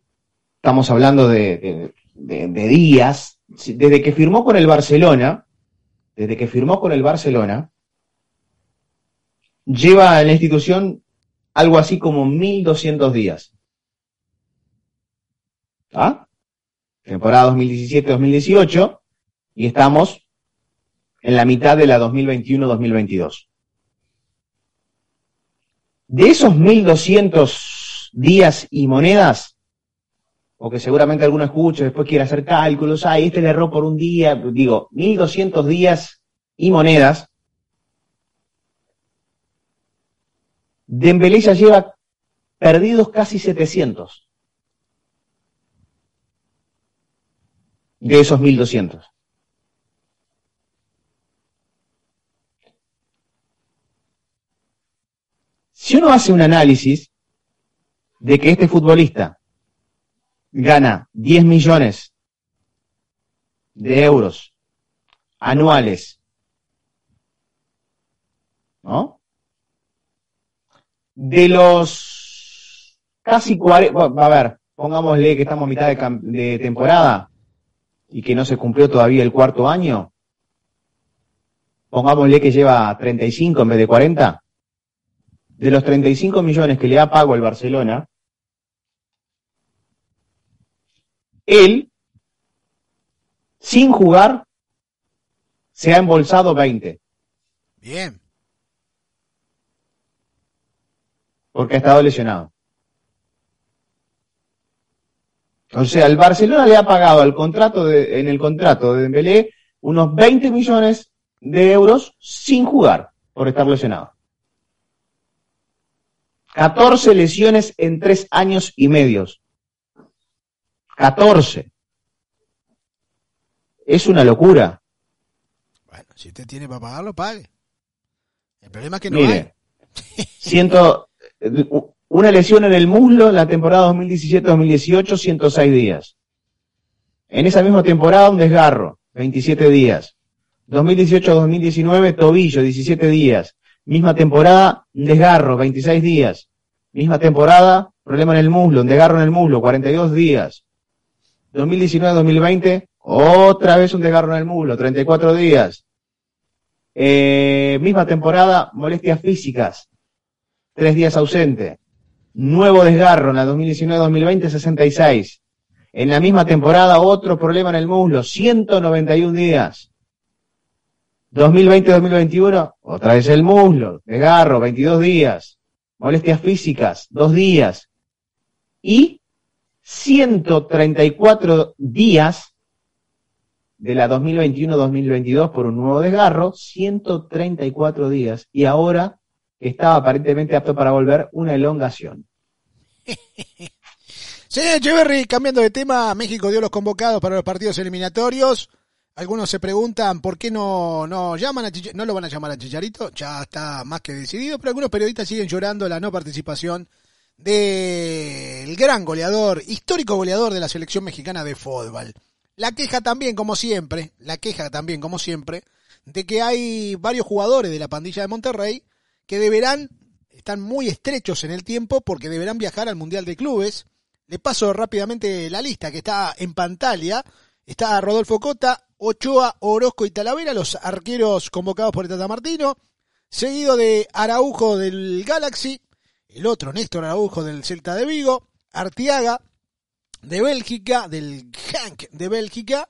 Speaker 4: estamos hablando de, días, desde que firmó con el Barcelona, desde que firmó con el Barcelona, lleva en la institución algo así como 1200 días. ¿Ah? Temporada 2017-2018, y estamos en la mitad de la 2021-2022. De esos 1200 días y monedas, o que seguramente alguno escuche, después quiere hacer cálculos, ay, este le erró por un día, digo, 1200 días y monedas, Dembélé ya lleva perdidos casi 700 de esos 1200. Si uno hace un análisis de que este futbolista gana 10 millones de euros anuales, ¿no? De los casi 40, a ver, pongámosle que estamos a mitad de, de temporada y que no se cumplió todavía el cuarto año, pongámosle que lleva 35 en vez de 40, de los 35 millones que le ha pago el Barcelona, él, sin jugar, se ha embolsado 20,
Speaker 3: Bien.
Speaker 4: porque ha estado lesionado. O sea, el Barcelona le ha pagado al contrato de- en el contrato de Dembélé unos 20 millones de euros sin jugar por estar lesionado. 14 lesiones en tres años y medios. 14. Es una locura.
Speaker 3: Bueno, si usted tiene para pagarlo, pague. El problema es que no
Speaker 4: Mire,
Speaker 3: hay.
Speaker 4: ciento, una lesión en el muslo en la temporada 2017-2018, 106 días. En esa misma temporada un desgarro, 27 días. 2018-2019, tobillo, 17 días. Misma temporada, un desgarro, 26 días. Misma temporada, problema en el muslo, un desgarro en el muslo, 42 días. 2019-2020, otra vez un desgarro en el muslo, 34 días. Eh, misma temporada, molestias físicas, tres días ausente. Nuevo desgarro en la 2019-2020, 66. En la misma temporada, otro problema en el muslo, 191 días. 2020-2021, otra vez el muslo, desgarro, 22 días. Molestias físicas, dos días. Y 134 días de la 2021-2022 por un nuevo desgarro, 134 días. Y ahora estaba aparentemente apto para volver, una elongación.
Speaker 3: Señor Echeverry, cambiando de tema, México dio los convocados para los partidos eliminatorios. Algunos se preguntan por qué no, no llaman a no lo van a llamar a Chicharito, ya está más que decidido, pero algunos periodistas siguen llorando la no participación del gran goleador, histórico goleador de la selección mexicana de fútbol. La queja también, como siempre, la queja también, como siempre, de que hay varios jugadores de la pandilla de Monterrey que deberán, están muy estrechos en el tiempo porque deberán viajar al Mundial de Clubes. Le paso rápidamente la lista que está en pantalla. Está Rodolfo Cota, Ochoa, Orozco y Talavera, los arqueros convocados por el Tata Martino. Seguido de Araujo del Galaxy, el otro Néstor Araujo del Celta de Vigo, Artiaga de Bélgica, del Hank de Bélgica,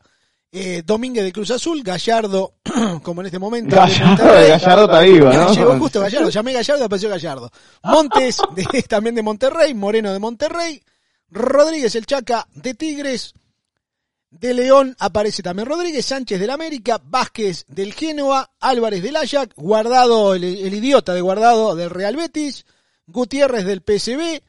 Speaker 3: eh, Domínguez de Cruz Azul, Gallardo, como en este momento. de
Speaker 4: Gallardo,
Speaker 3: Monterrey.
Speaker 4: Gallardo está vivo, ¿no?
Speaker 3: Llegó justo Gallardo, llamé Gallardo, apareció Gallardo. Montes, de- también de Monterrey, Moreno de Monterrey, Rodríguez el Chaca de Tigres, de León aparece también Rodríguez, Sánchez del América, Vázquez del Génova, Álvarez del Ajax, Guardado, el, el idiota de Guardado del Real Betis, Gutiérrez del PSB,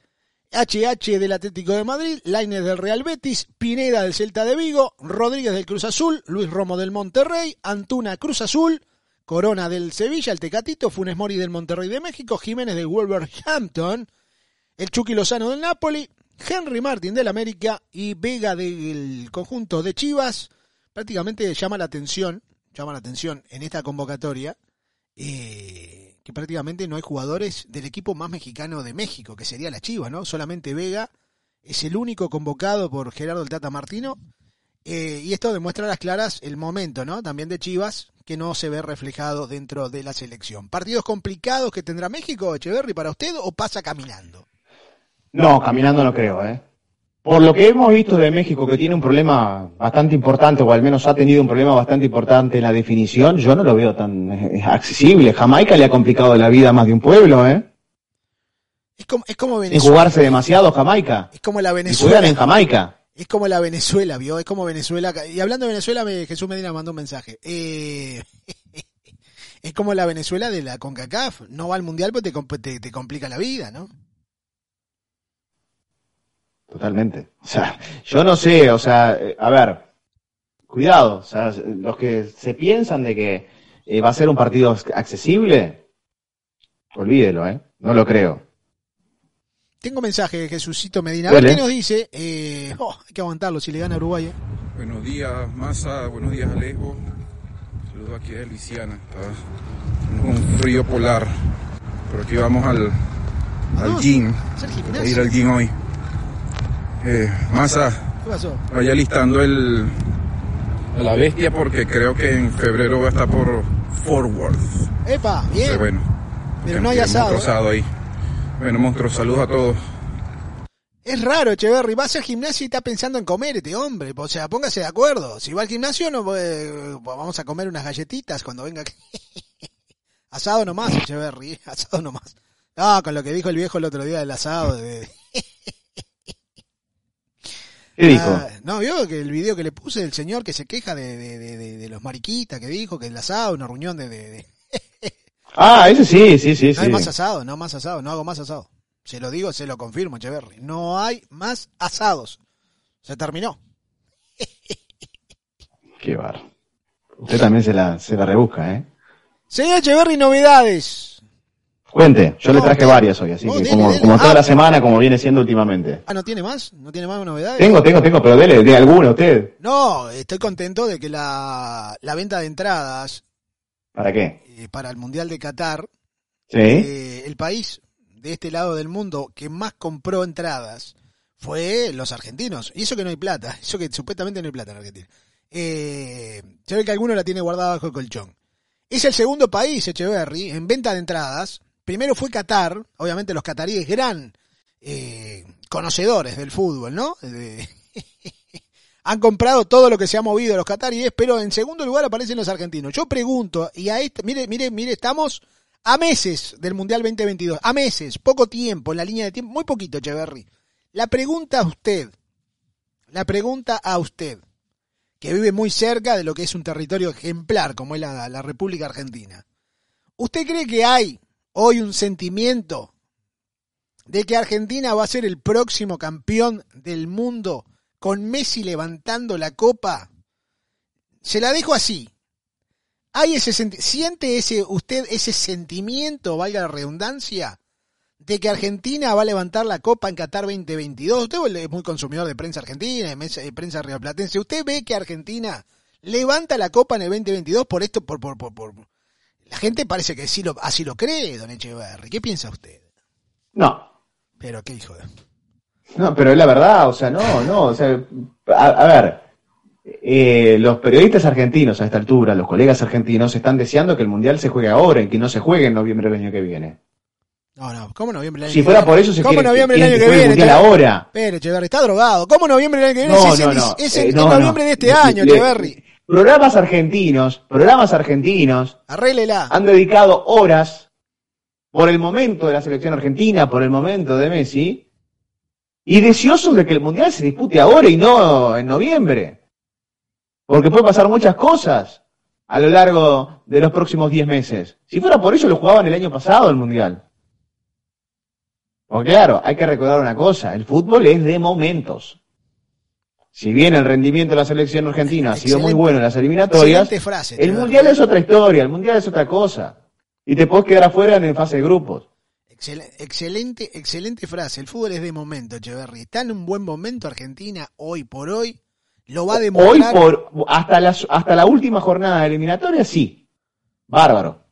Speaker 3: HH del Atlético de Madrid, Lainez del Real Betis, Pineda del Celta de Vigo, Rodríguez del Cruz Azul, Luis Romo del Monterrey, Antuna Cruz Azul, Corona del Sevilla, el Tecatito, Funes Mori del Monterrey de México, Jiménez del Wolverhampton, el Chucky Lozano del Napoli, Henry Martin del América y Vega del conjunto de Chivas. Prácticamente llama la atención, llama la atención en esta convocatoria eh, que prácticamente no hay jugadores del equipo más mexicano de México, que sería la Chivas, ¿no? Solamente Vega es el único convocado por Gerardo el Tata Martino. eh, y esto demuestra a las claras el momento, ¿no? También de Chivas, que no se ve reflejado dentro de la selección. ¿Partidos complicados que tendrá México, Echeverry, para usted o pasa caminando?
Speaker 4: No, caminando no creo, ¿eh? Por lo que hemos visto de México, que tiene un problema bastante importante, o al menos ha tenido un problema bastante importante en la definición, yo no lo veo tan eh, accesible. Jamaica le ha complicado la vida a más de un pueblo, ¿eh?
Speaker 3: Es como, es como Venezuela.
Speaker 4: jugarse demasiado Jamaica.
Speaker 3: Es como la
Speaker 4: Y juegan
Speaker 3: Venezuela.
Speaker 4: en Jamaica.
Speaker 3: Es como la Venezuela, ¿vio? Es como Venezuela. Y hablando de Venezuela, me- Jesús Medina mandó un mensaje. Eh, es como la Venezuela de la CONCACAF. No va al Mundial porque te, te, te complica la vida, ¿no?
Speaker 4: Totalmente. O sea, yo no sé, o sea, a ver, cuidado, o sea, los que se piensan de que eh, va a ser un partido accesible, olvídelo, ¿eh? No lo creo.
Speaker 3: Tengo mensaje de Jesucito Medina. A
Speaker 4: Dale.
Speaker 3: ver qué nos dice. Eh, oh, hay que aguantarlo si le gana Uruguay. eh.
Speaker 5: Buenos días, Massa. Buenos días, Alejo. Saludos aquí de Luisiana. Está un frío polar. Pero aquí vamos al, al gym.
Speaker 3: a hacer
Speaker 5: Voy a ir al gym hoy. Eh, Massa, vaya listando el, la bestia porque creo que en febrero va a estar por Forward.
Speaker 3: Epa, bien.
Speaker 5: Bueno.
Speaker 3: Pero no hay asado,
Speaker 5: monstruo
Speaker 3: ¿eh?
Speaker 5: asado ahí. Bueno, monstruos, saludos a todos.
Speaker 3: Es raro, Echeverry. Va a hacer gimnasio y está pensando en comer este hombre. O sea, póngase de acuerdo. Si va al gimnasio, no puede- vamos a comer unas galletitas cuando venga. aquí. asado nomás, Echeverry. eh, Asado nomás. No, con lo que dijo el viejo el otro día del asado. de-
Speaker 4: ¿Qué dijo?
Speaker 3: Ah, no, vio que el video que le puse del señor que se queja de, de, de- los mariquitas que dijo que el asado, una reunión de...
Speaker 4: Ah, ese sí, sí, sí,
Speaker 3: No
Speaker 4: sí.
Speaker 3: hay más asado, no más asado, no hago más asado. Se lo digo, se lo confirmo, Echeverry. No hay más asados. Se terminó.
Speaker 4: Qué bar. Usted también se la, se la rebusca, ¿eh?
Speaker 3: Señor Echeverry, novedades.
Speaker 4: Cuente, yo le traje varias hoy, así
Speaker 3: No,
Speaker 4: que
Speaker 3: dele,
Speaker 4: como,
Speaker 3: dele.
Speaker 4: como toda
Speaker 3: Ah.
Speaker 4: la semana, como viene siendo últimamente.
Speaker 3: Ah, ¿no tiene más? ¿No tiene más novedades?
Speaker 4: Tengo, tengo, tengo, pero dele, de alguna usted.
Speaker 3: No, estoy contento de que la, la venta de entradas
Speaker 4: ¿Para qué?
Speaker 3: eh, para el Mundial de Qatar,
Speaker 4: ¿Sí?
Speaker 3: eh, el país de este lado del mundo que más compró entradas fue los argentinos. Y eso que no hay plata, eso que supuestamente no hay plata en Argentina. Eh, se ve que alguno la tiene guardada bajo el colchón. Es el segundo país, Echeverry, en venta de entradas. Primero fue Qatar, obviamente los cataríes gran eh, conocedores del fútbol, ¿no? Han comprado todo lo que se ha movido los cataríes, pero en segundo lugar aparecen los argentinos. Yo pregunto, y a este, mire, mire, mire, estamos a meses del Mundial 2022, a meses, poco tiempo en la línea de tiempo, muy poquito, Echeverry. La pregunta a usted, la pregunta a usted, que vive muy cerca de lo que es un territorio ejemplar como es la República Argentina. ¿Usted cree que hay hoy un sentimiento de que Argentina va a ser el próximo campeón del mundo con Messi levantando la copa? Se la dejo así. ¿Hay ese ¿Siente ese, usted ese sentimiento, valga la redundancia, de que Argentina va a levantar la Copa en Qatar 2022. Usted es muy consumidor de prensa argentina, de prensa rioplatense. ¿Usted ve que Argentina levanta la Copa en el 2022 por esto? Por, por, por, por- La gente parece que sí lo, así lo cree, don Echeverry. ¿Qué piensa usted?
Speaker 4: No,
Speaker 3: Pero qué hijo de...
Speaker 4: no, pero es la verdad, o sea, no, no, o sea, a, a ver, eh, los periodistas argentinos a esta altura, los colegas argentinos, están deseando que el Mundial se juegue ahora y que no se juegue en noviembre del año que viene.
Speaker 3: No, no, ¿cómo noviembre del año
Speaker 4: Si fuera por eso se
Speaker 3: ¿Cómo
Speaker 4: quiere,
Speaker 3: noviembre del
Speaker 4: quieren
Speaker 3: año
Speaker 4: que
Speaker 3: viene?
Speaker 4: Ahora.
Speaker 3: Espere, Echeverry, está drogado. ¿Cómo noviembre del año que viene?
Speaker 4: No,
Speaker 3: es
Speaker 4: no, no,
Speaker 3: es
Speaker 4: eh,
Speaker 3: noviembre de este año, Echeverry.
Speaker 4: Programas argentinos, programas argentinos
Speaker 3: Arréglela.
Speaker 4: han dedicado horas por el momento de la selección argentina, por el momento de Messi, y deseosos de que el Mundial se dispute ahora y no en noviembre. Porque puede pasar muchas cosas a lo largo de los próximos 10 meses. Si fuera por eso, lo jugaban el año pasado el Mundial. Porque claro, hay que recordar una cosa, el fútbol es de momentos. Si bien el rendimiento de la selección argentina ha sido muy bueno en las eliminatorias,
Speaker 3: frase.
Speaker 4: el mundial es otra historia, el mundial es otra cosa. Y te puedes quedar afuera en fase de grupos.
Speaker 3: Excel- excelente, excelente frase. El fútbol es de momento, Echeverry. Está en un buen momento Argentina hoy por hoy. Lo va a
Speaker 4: Hoy
Speaker 3: demostrar.
Speaker 4: por hasta la, hasta la última jornada de eliminatoria, sí. Bárbaro.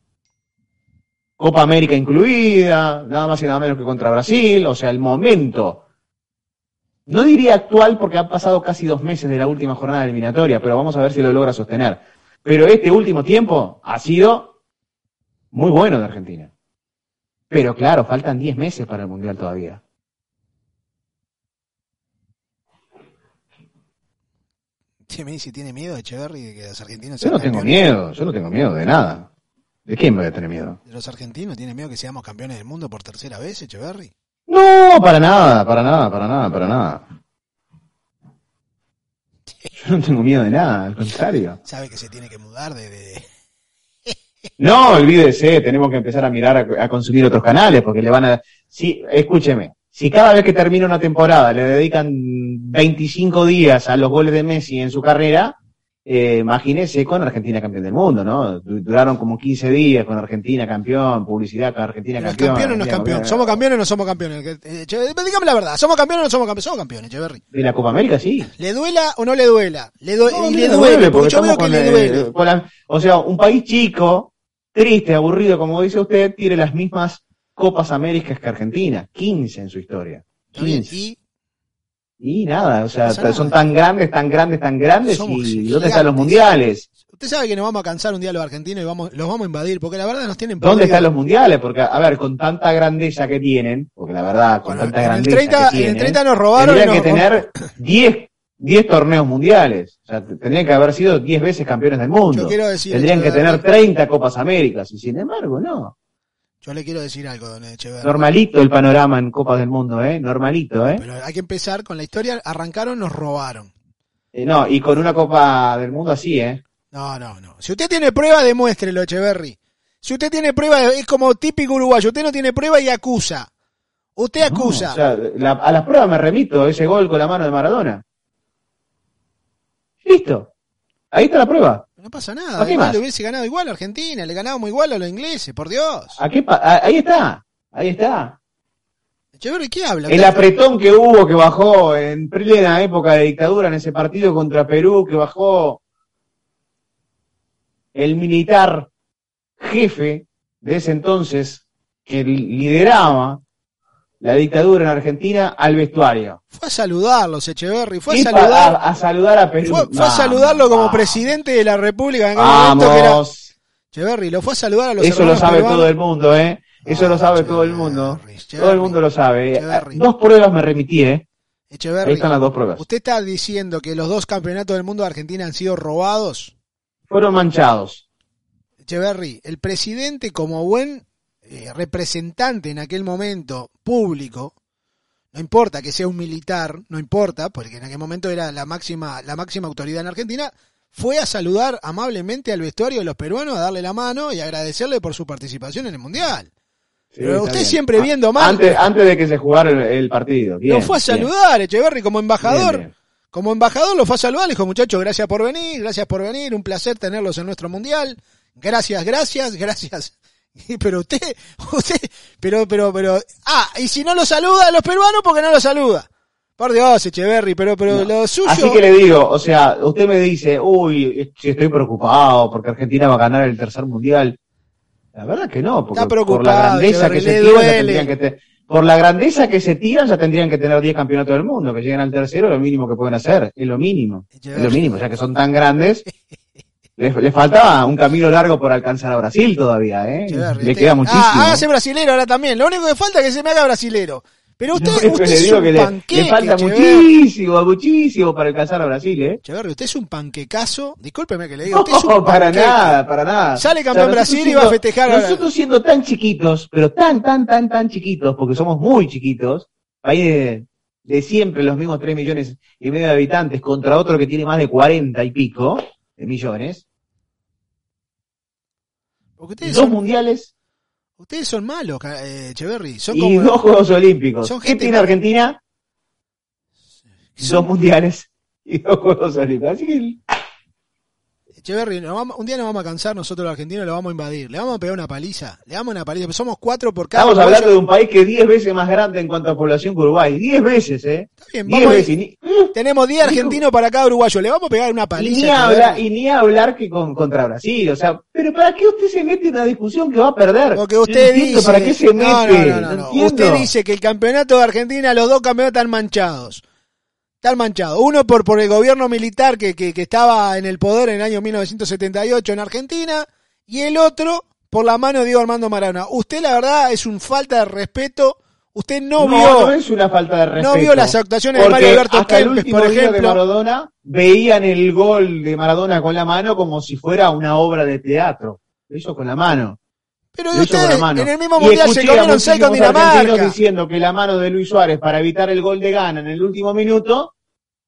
Speaker 4: Copa América incluida, nada más y nada menos que contra Brasil, o sea, el momento. No diría actual porque han pasado casi dos meses de la última jornada eliminatoria, pero vamos a ver si lo logra sostener. Pero este último tiempo ha sido muy bueno de Argentina. Pero claro, faltan 10 meses para el Mundial todavía.
Speaker 3: ¿Qué me dice? ¿Tiene miedo Echeverry de que los argentinos
Speaker 4: Yo no tengo
Speaker 3: campeones?
Speaker 4: miedo, yo no tengo miedo de nada. ¿De quién voy a tener miedo?
Speaker 3: ¿De los argentinos tiene miedo que seamos campeones del mundo por tercera vez, Echeverry?
Speaker 4: No, para nada, para nada, para nada, para nada. Yo no tengo miedo de nada, al contrario.
Speaker 3: Sabe que se tiene que mudar de...
Speaker 4: No, olvídese, tenemos que empezar a mirar a, a consumir otros canales porque le van a... Sí, escúcheme, si cada vez que termina una temporada le dedican 25 días a los goles de Messi en su carrera, eh, imagínese con Argentina campeón del mundo, ¿no? Du- Duraron como 15 días con Argentina campeón, publicidad con Argentina
Speaker 3: ¿No es
Speaker 4: campeón.
Speaker 3: campeón o no campeón? ¿Somos campeones o no somos campeones? Eh, dígame la verdad, ¿somos campeones o no somos campeones? Somos campeones, Echeverry.
Speaker 4: De la Copa América, sí.
Speaker 3: ¿Le duela o no le duela? Le due-
Speaker 4: No,
Speaker 3: y
Speaker 4: no
Speaker 3: le
Speaker 4: le
Speaker 3: duele, porque yo veo que le duele.
Speaker 4: la- o sea, un país chico, triste, aburrido, como dice usted, tiene las mismas Copas Américas que Argentina, 15 en su historia.
Speaker 3: Está bien,
Speaker 4: 15.
Speaker 3: y
Speaker 4: Y nada, o sea, son tan grandes, tan grandes, tan grandes,
Speaker 3: Somos
Speaker 4: y ¿dónde están los mundiales?
Speaker 3: usted sabe que nos vamos a cansar un día los argentinos y vamos, los vamos a invadir, porque la verdad nos tienen
Speaker 4: ¿Dónde están los mundiales? Porque, a ver, con tanta grandeza que tienen, porque la verdad, con
Speaker 3: Bueno,
Speaker 4: tanta
Speaker 3: en el
Speaker 4: grandeza
Speaker 3: 30
Speaker 4: que
Speaker 3: en el
Speaker 4: tienen,
Speaker 3: 30 nos robaron
Speaker 4: tendrían que tener 10, 10 torneos mundiales. O sea, tendrían que haber sido 10 veces campeones del mundo.
Speaker 3: Yo quiero decir,
Speaker 4: Tendrían que
Speaker 3: Echeverri-
Speaker 4: tener 30 Copas Américas, y sin embargo, no.
Speaker 3: Yo le quiero decir algo, don Echeverri.
Speaker 4: Normalito el panorama en Copas del Mundo, ¿eh? Normalito, ¿eh?
Speaker 3: Pero hay que empezar con la historia. Arrancaron, nos robaron.
Speaker 4: Eh, No, y con una Copa del Mundo así, ¿eh?
Speaker 3: No, no, no. Si usted tiene prueba, demuéstrelo, Echeverry. Si usted tiene prueba, es como típico uruguayo. Usted no tiene prueba y acusa. Usted
Speaker 4: No,
Speaker 3: acusa.
Speaker 4: o sea, la- a las pruebas me remito, ese gol con la mano de Maradona. Listo. Ahí está la prueba.
Speaker 3: No pasa nada.
Speaker 4: ¿A qué más?
Speaker 3: le hubiese ganado igual a Argentina. Le ganábamos igual a los ingleses, por Dios.
Speaker 4: ¿A qué pa- a- ahí está. Ahí está.
Speaker 3: Echeverry, ¿qué habla?
Speaker 4: El apretón que hubo, que bajó en plena época de dictadura en ese partido contra Perú, que bajó el militar jefe de ese entonces, que lideraba la dictadura en Argentina, al vestuario.
Speaker 3: Fue a saludarlos, Echeverry. Fue a saludar.
Speaker 4: a, a saludar a Perú.
Speaker 3: Fue, fue a saludarlo como presidente de la República en momento que era. Echeverry, lo fue a saludar a los
Speaker 4: Eso lo sabe
Speaker 3: peruanos.
Speaker 4: todo el mundo, ¿eh? Eso
Speaker 3: Ah,
Speaker 4: lo sabe
Speaker 3: Echeverri,
Speaker 4: todo el mundo.
Speaker 3: Echeverri,
Speaker 4: Todo el mundo lo sabe.
Speaker 3: Echeverri.
Speaker 4: Dos pruebas me remití, ¿eh? Ahí
Speaker 3: Echeverry,
Speaker 4: están las dos pruebas.
Speaker 3: ¿usted está diciendo que los dos campeonatos del mundo de Argentina han sido robados?
Speaker 4: Fueron manchados.
Speaker 3: Echeverry, el presidente como buen eh, representante en aquel momento público, no importa que sea un militar, no importa, porque en aquel momento era la máxima, la máxima autoridad en Argentina, fue a saludar amablemente al vestuario de los peruanos, a darle la mano y agradecerle por su participación en el Mundial.
Speaker 4: Sí,
Speaker 3: Pero usted
Speaker 4: bien.
Speaker 3: siempre
Speaker 4: Ah,
Speaker 3: viendo mal.
Speaker 4: Antes, antes de que se jugara el, el partido. Bien,
Speaker 3: lo fue a
Speaker 4: bien,
Speaker 3: saludar, Echeverry, como embajador.
Speaker 4: bien, bien.
Speaker 3: Como embajador lo fue a saludar, le dijo, muchachos, gracias por venir, gracias por venir, un placer tenerlos en nuestro mundial. Gracias, gracias, gracias, Pero usted, usted, pero, pero, pero, ah, y si no lo saluda a los peruanos, porque no lo saluda? Por Dios, Echeverry, pero, pero lo suyo.
Speaker 4: Así que le digo, o sea, usted me dice, uy, estoy preocupado porque Argentina va a ganar el tercer mundial. La verdad que no, porque
Speaker 3: Está
Speaker 4: por la grandeza que se
Speaker 3: le
Speaker 4: tiran, ya tendrían que te- por la grandeza que se tiran, ya tendrían que tener 10 campeonatos del mundo, que lleguen al tercero, es lo mínimo que pueden hacer, es lo mínimo, es lo mínimo, ya que son tan grandes. Les faltaba un camino largo por alcanzar a Brasil todavía, ¿eh? Le
Speaker 3: usted-
Speaker 4: queda muchísimo.
Speaker 3: Ah, hágase brasilero ahora también. Lo único que falta es que se me haga brasilero. Pero usted, usted
Speaker 4: le
Speaker 3: es
Speaker 4: digo
Speaker 3: un
Speaker 4: que le,
Speaker 3: panqueque,
Speaker 4: le falta muchísimo, muchísimo para alcanzar a Brasil, ¿eh?
Speaker 3: Echeverry, usted es un panquecazo. Discúlpeme que le diga. Usted es un
Speaker 4: No, para
Speaker 3: panqueque.
Speaker 4: nada, para nada.
Speaker 3: Sale campeón
Speaker 4: nosotros
Speaker 3: Brasil y va a festejar ahora.
Speaker 4: Nosotros siendo tan chiquitos, pero tan, tan, tan, tan chiquitos, porque somos muy chiquitos, país de, de siempre los mismos 3 millones y medio de habitantes contra otro que tiene más de 40 y pico millones,
Speaker 3: Porque ustedes
Speaker 4: dos
Speaker 3: son,
Speaker 4: mundiales
Speaker 3: ustedes son malos, eh, Echeverry. Son
Speaker 4: y
Speaker 3: como,
Speaker 4: dos Juegos Olímpicos.
Speaker 3: son
Speaker 4: ¿Qué
Speaker 3: gente
Speaker 4: tiene
Speaker 3: mal-
Speaker 4: Argentina?
Speaker 3: son-
Speaker 4: Dos mundiales y dos Juegos Olímpicos. Así que
Speaker 3: Echeverry, un día nos vamos a cansar nosotros los argentinos, lo vamos a invadir. Le vamos a pegar una paliza. Le damos una paliza. Somos cuatro por cada
Speaker 4: estamos hablando de un país que es 10 veces más grande en cuanto a población que Uruguay. 10 veces, ¿eh?
Speaker 3: Está bien,
Speaker 4: 10
Speaker 3: vamos a-
Speaker 4: veces. Y ni-
Speaker 3: Tenemos 10 argentinos para cada uruguayo. Le vamos a pegar una
Speaker 4: Y
Speaker 3: paliza.
Speaker 4: ni,
Speaker 3: Echeverry.
Speaker 4: hablar, y ni hablar que con, contra Brasil, o sea, pero ¿para qué usted se mete en una discusión que va a perder?
Speaker 3: Porque
Speaker 4: No
Speaker 3: usted
Speaker 4: entiendo
Speaker 3: dice.
Speaker 4: ¿Para qué se mete?
Speaker 3: No, no, no, no, no. Usted dice que el campeonato de Argentina, los dos campeonatos están manchados. Están manchados. Uno por, por el gobierno militar que, que, que estaba en el poder en el año 1978 en Argentina. Y el otro por la mano de Diego Armando Maradona. Usted, la verdad, es un falta de respeto. Usted no,
Speaker 4: No,
Speaker 3: vio.
Speaker 4: no es una falta de respeto.
Speaker 3: no vio las actuaciones de Mario Alberto
Speaker 4: hasta el
Speaker 3: Kempes,
Speaker 4: último
Speaker 3: por
Speaker 4: día de
Speaker 3: ejemplo.
Speaker 4: Maradona veían el gol de Maradona con la mano como si fuera una obra de teatro. Lo hizo con la mano.
Speaker 3: Pero ustedes en el mismo mundial se comieron seis con Dinamarca.
Speaker 4: diciendo que la mano de Luis Suárez para evitar el gol de Gana en el último minuto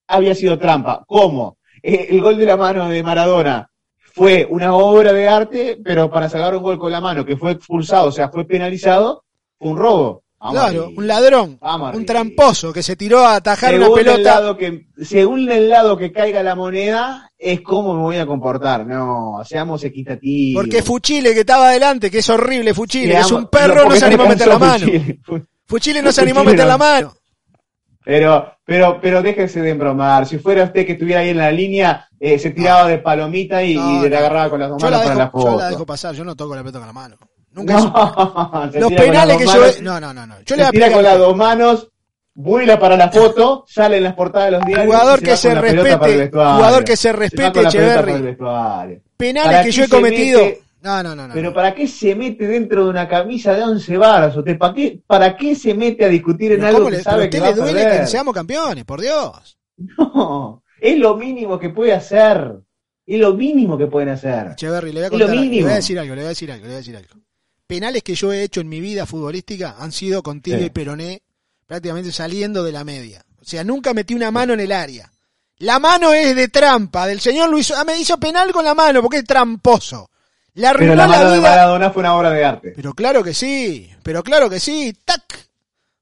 Speaker 4: había sido trampa. ¿Cómo? Eh, el gol de la mano de Maradona fue una obra de arte, pero para sacar un gol con la mano que fue expulsado, o sea, fue penalizado, fue un robo. Vamos
Speaker 3: Claro, un ladrón,
Speaker 4: Vamos
Speaker 3: un tramposo que se tiró a atajar una
Speaker 4: Según el,
Speaker 3: pelota.
Speaker 4: lado que, según el lado que caiga la moneda, es cómo me voy a comportar. No, seamos equitativos.
Speaker 3: Porque Fuchile, que estaba adelante, que es horrible Fuchile, que es un perro, no se animó a meter la mano.
Speaker 4: Fuchile.
Speaker 3: Fuchile no se animó a meter la mano.
Speaker 4: Pero, pero, pero déjense de embromar. Si fuera usted que estuviera ahí en la línea, eh, se tiraba de palomita y,
Speaker 3: No,
Speaker 4: y le agarraba con las dos
Speaker 3: Yo la,
Speaker 4: manos para la
Speaker 3: dejo, yo
Speaker 4: foto.
Speaker 3: la dejo pasar, yo no toco la pelota con la mano. Nunca
Speaker 4: No, se
Speaker 3: Los penales que yo...
Speaker 4: manos,
Speaker 3: No, no, no, no. Yo
Speaker 4: se
Speaker 3: le
Speaker 4: tira con las dos manos, vuela para la foto, sale en las portadas de los diarios.
Speaker 3: Jugador que se respete, jugador que se respete, Echeverry. Penales
Speaker 4: ¿Para
Speaker 3: que yo he cometido...
Speaker 4: mete-
Speaker 3: No, no, no. no.
Speaker 4: Pero ¿para qué se mete dentro de una camisa de once varas? ¿Usted para qué, para qué se mete a discutir en algo
Speaker 3: ¿cómo
Speaker 4: que
Speaker 3: le-
Speaker 4: sabe que va a
Speaker 3: le duele
Speaker 4: perder?
Speaker 3: que seamos campeones, por Dios.
Speaker 4: No, es lo mínimo que puede hacer. Es lo mínimo que pueden hacer.
Speaker 3: Echeverry, le voy a
Speaker 4: Es lo
Speaker 3: contar, algo, le
Speaker 4: mínimo.
Speaker 3: voy a decir algo, le voy a decir algo, le voy a decir algo. Penales que yo he hecho en mi vida futbolística han sido con
Speaker 4: Sí.
Speaker 3: y Peroné prácticamente saliendo de la media. O sea, nunca metí una mano en el área. La mano es de trampa, del señor Luis. Ah, me hizo penal con la mano porque es tramposo. Le arruinó
Speaker 4: Pero la
Speaker 3: la,
Speaker 4: mano de
Speaker 3: vida.
Speaker 4: Maradona fue una obra de arte.
Speaker 3: Pero claro que sí, pero claro que sí. ¡Tac!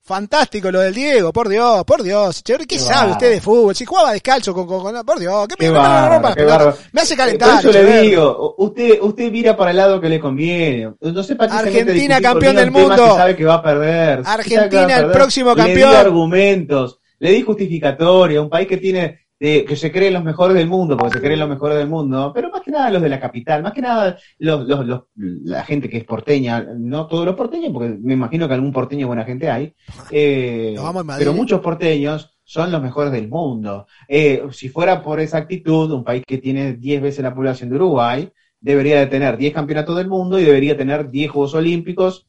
Speaker 3: Fantástico lo del Diego, por Dios, por Dios. ¿qué
Speaker 4: Qué
Speaker 3: sabe
Speaker 4: bárbaro.
Speaker 3: usted de fútbol? Si jugaba descalzo con, con, con- por Dios, ¿qué,
Speaker 4: Qué
Speaker 3: me, no me
Speaker 4: bárbaro.
Speaker 3: Me hace
Speaker 4: Eh, Por
Speaker 3: calentar.
Speaker 4: eso le digo, usted, usted mira para el lado que le conviene. No sé para qué se mete a
Speaker 3: Argentina,
Speaker 4: discutir
Speaker 3: campeón del mundo.
Speaker 4: que sabe que va a perder. que va a
Speaker 3: Argentina, el
Speaker 4: perder.
Speaker 3: próximo
Speaker 4: Le
Speaker 3: campeón.
Speaker 4: di argumentos, le di justificatoria, un país que tiene eh, que se creen los mejores del mundo, porque se creen los mejores del mundo, pero más que nada los de la capital, más que nada los, los, los- la gente que es porteña, no todos los porteños, porque me imagino que algún porteño buena gente hay, eh, pero muchos porteños son los mejores del mundo. Eh, si fuera por esa actitud, un país que tiene 10 veces la población de Uruguay, debería de tener 10 campeonatos del mundo y debería tener 10 Juegos Olímpicos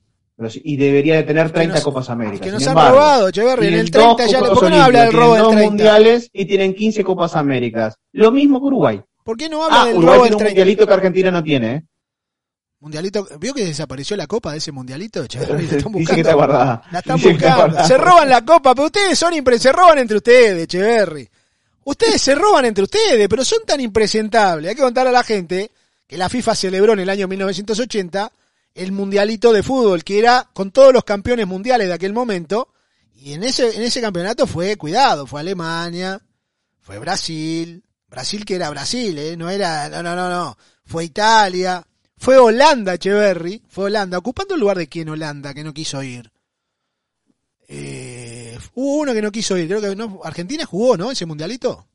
Speaker 4: y debería de tener 30
Speaker 3: nos-
Speaker 4: Copas Américas.
Speaker 3: que
Speaker 4: Sin
Speaker 3: nos han robado, Echeverry. En el 30
Speaker 4: dos
Speaker 3: ya le- ¿Por qué no habla del robo
Speaker 4: tienen
Speaker 3: del
Speaker 4: dos
Speaker 3: 30?
Speaker 4: mundiales y tienen 15 Copas Américas. Lo mismo que Uruguay.
Speaker 3: ¿Por qué no habla
Speaker 4: Ah,
Speaker 3: del
Speaker 4: Uruguay
Speaker 3: robo
Speaker 4: tiene
Speaker 3: del
Speaker 4: un
Speaker 3: 30?
Speaker 4: mundialito que Argentina no tiene, ¿eh?
Speaker 3: Mundialito, ¿vio que desapareció la copa de ese mundialito? Echeverry? La están
Speaker 4: Dice que está
Speaker 3: buscando.
Speaker 4: guardada.
Speaker 3: La están
Speaker 4: Dice que está
Speaker 3: buscando. Se roban la copa, pero ustedes son impre se roban entre ustedes, Echeverry. Ustedes se roban entre ustedes, pero son tan impresentables. Hay que contar a la gente que la FIFA celebró en el año 1980 el mundialito de fútbol, que era con todos los campeones mundiales de aquel momento. Y en ese, en ese campeonato fue, cuidado, fue Alemania, fue Brasil, Brasil que era Brasil, ¿eh? no era, no, no, no, no, fue Italia, Fue Holanda, Echeverry, fue Holanda, ocupando el lugar de quién Holanda, que no quiso ir. Eh, hubo uno que no quiso ir, creo que no, Argentina jugó, ¿no? Ese mundialito.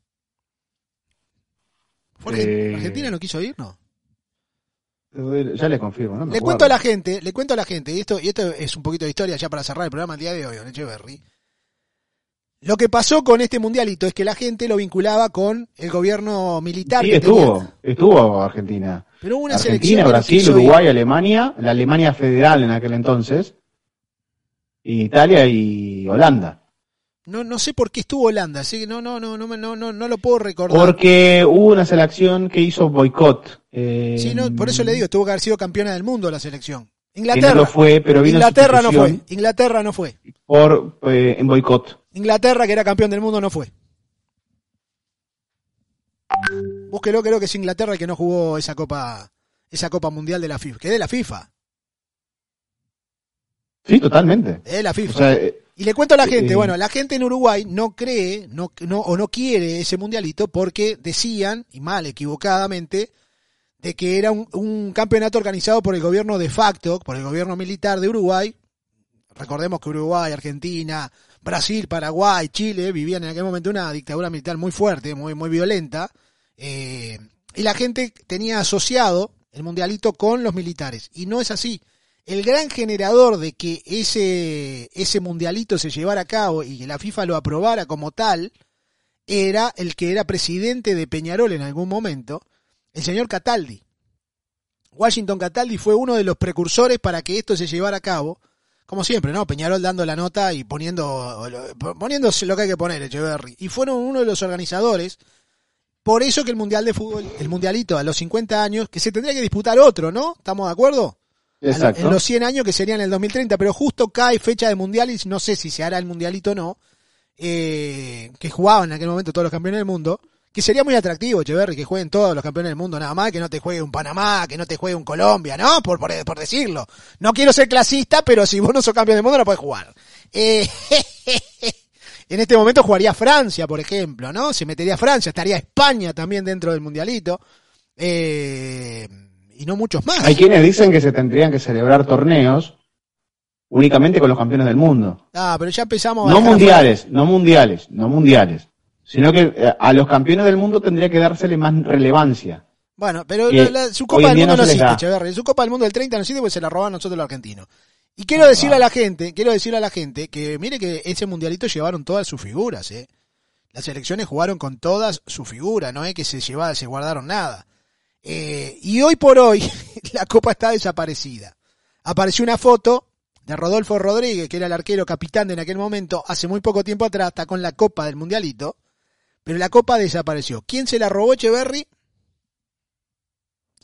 Speaker 3: ¿Fue
Speaker 4: Eh,
Speaker 3: Argentina no quiso ir, ¿no?
Speaker 4: Ya le confirmo, ¿no? Me
Speaker 3: Le cuento a la gente, le cuento a la gente, y esto, y esto es un poquito de historia ya para cerrar el programa el día de hoy, don Echeverry. Lo que pasó con este mundialito es que la gente lo vinculaba con el gobierno militar.
Speaker 4: Sí,
Speaker 3: que tenía.
Speaker 4: estuvo, estuvo Argentina.
Speaker 3: Pero hubo una
Speaker 4: Argentina, Brasil,
Speaker 3: ir.
Speaker 4: Uruguay, Alemania, la Alemania federal en aquel entonces, Italia y Holanda.
Speaker 3: No, no sé por qué estuvo Holanda, así que no, no, no, no, me- no, no, no lo puedo recordar.
Speaker 4: Porque hubo una selección que hizo boicot. eh,
Speaker 3: Sí, no, por eso le digo, tuvo que haber sido campeona del mundo la selección. Inglaterra.
Speaker 4: no fue, pero vino en
Speaker 3: Inglaterra no fue. Inglaterra no fue.
Speaker 4: Por, eh, en boicot.
Speaker 3: Inglaterra, que era campeón del mundo, no fue. Búsquelo, creo que es Inglaterra el que no jugó esa copa, esa copa mundial de la FIFA, que es de la FIFA,
Speaker 4: Sí, totalmente.
Speaker 3: es de la FIFA.
Speaker 4: O sea, eh,
Speaker 3: y le cuento a la gente,
Speaker 4: eh,
Speaker 3: bueno, la gente en Uruguay no cree, no, no, o no quiere ese mundialito porque decían, y mal, equivocadamente, de que era un, un campeonato organizado por el gobierno de facto, por el gobierno militar de Uruguay. Recordemos que Uruguay, Argentina, Brasil, Paraguay, Chile vivían en aquel momento una dictadura militar muy fuerte, muy, muy violenta. eh, y la gente tenía asociado el mundialito con los militares. Y no es así. El gran generador de que ese, ese mundialito se llevara a cabo y que la FIFA lo aprobara como tal, era el que era presidente de Peñarol en algún momento, el señor Cataldi. Washington Cataldi fue uno de los precursores para que esto se llevara a cabo. Como siempre, ¿no? Peñarol dando la nota y poniendo, poniéndose lo que hay que poner, Echeverry. Y fueron uno de los organizadores. Por eso que el Mundial de Fútbol, el Mundialito a los 50 años, que se tendría que disputar otro, ¿no? ¿Estamos de acuerdo?
Speaker 4: Exacto.
Speaker 3: En los 100 años que serían el 2030, pero justo cae fecha de mundial y no sé si se hará el mundialito o no, eh, que jugaban en aquel momento todos los campeones del mundo, que sería muy atractivo, Echeverry, que jueguen todos los campeones del mundo, nada más, que no te juegue un Panamá, que no te juegue un Colombia, ¿no? Por, por, por decirlo. No quiero ser clasista, pero si vos no sos campeón del mundo no puedes jugar. Eh, en este momento jugaría Francia, por ejemplo, ¿no? Se metería Francia, estaría España también dentro del mundialito. Eh, y no muchos más.
Speaker 4: Hay quienes dicen que se tendrían que celebrar torneos únicamente con los campeones del mundo.
Speaker 3: Ah, pero ya empezamos a
Speaker 4: No mundiales, no mundiales, no mundiales. Sino que eh, a los campeones del mundo tendría que dársele más relevancia.
Speaker 3: Bueno, pero la- la- su Copa del Mundo no existe,
Speaker 4: da.
Speaker 3: Echeverri. Su Copa del Mundo del 30 no existe porque se la roban nosotros los argentinos. Y quiero decirle a la gente, quiero decirle a la gente que mire que ese mundialito llevaron todas sus figuras, eh. Las selecciones jugaron con todas sus figuras, no es que se llevaron, se guardaron nada. Eh, y hoy por hoy la Copa está desaparecida. Apareció una foto de Rodolfo Rodríguez, que era el arquero capitán de en aquel momento, hace muy poco tiempo atrás, está con la Copa del Mundialito, pero la Copa desapareció. ¿Quién se la robó, Echeverry?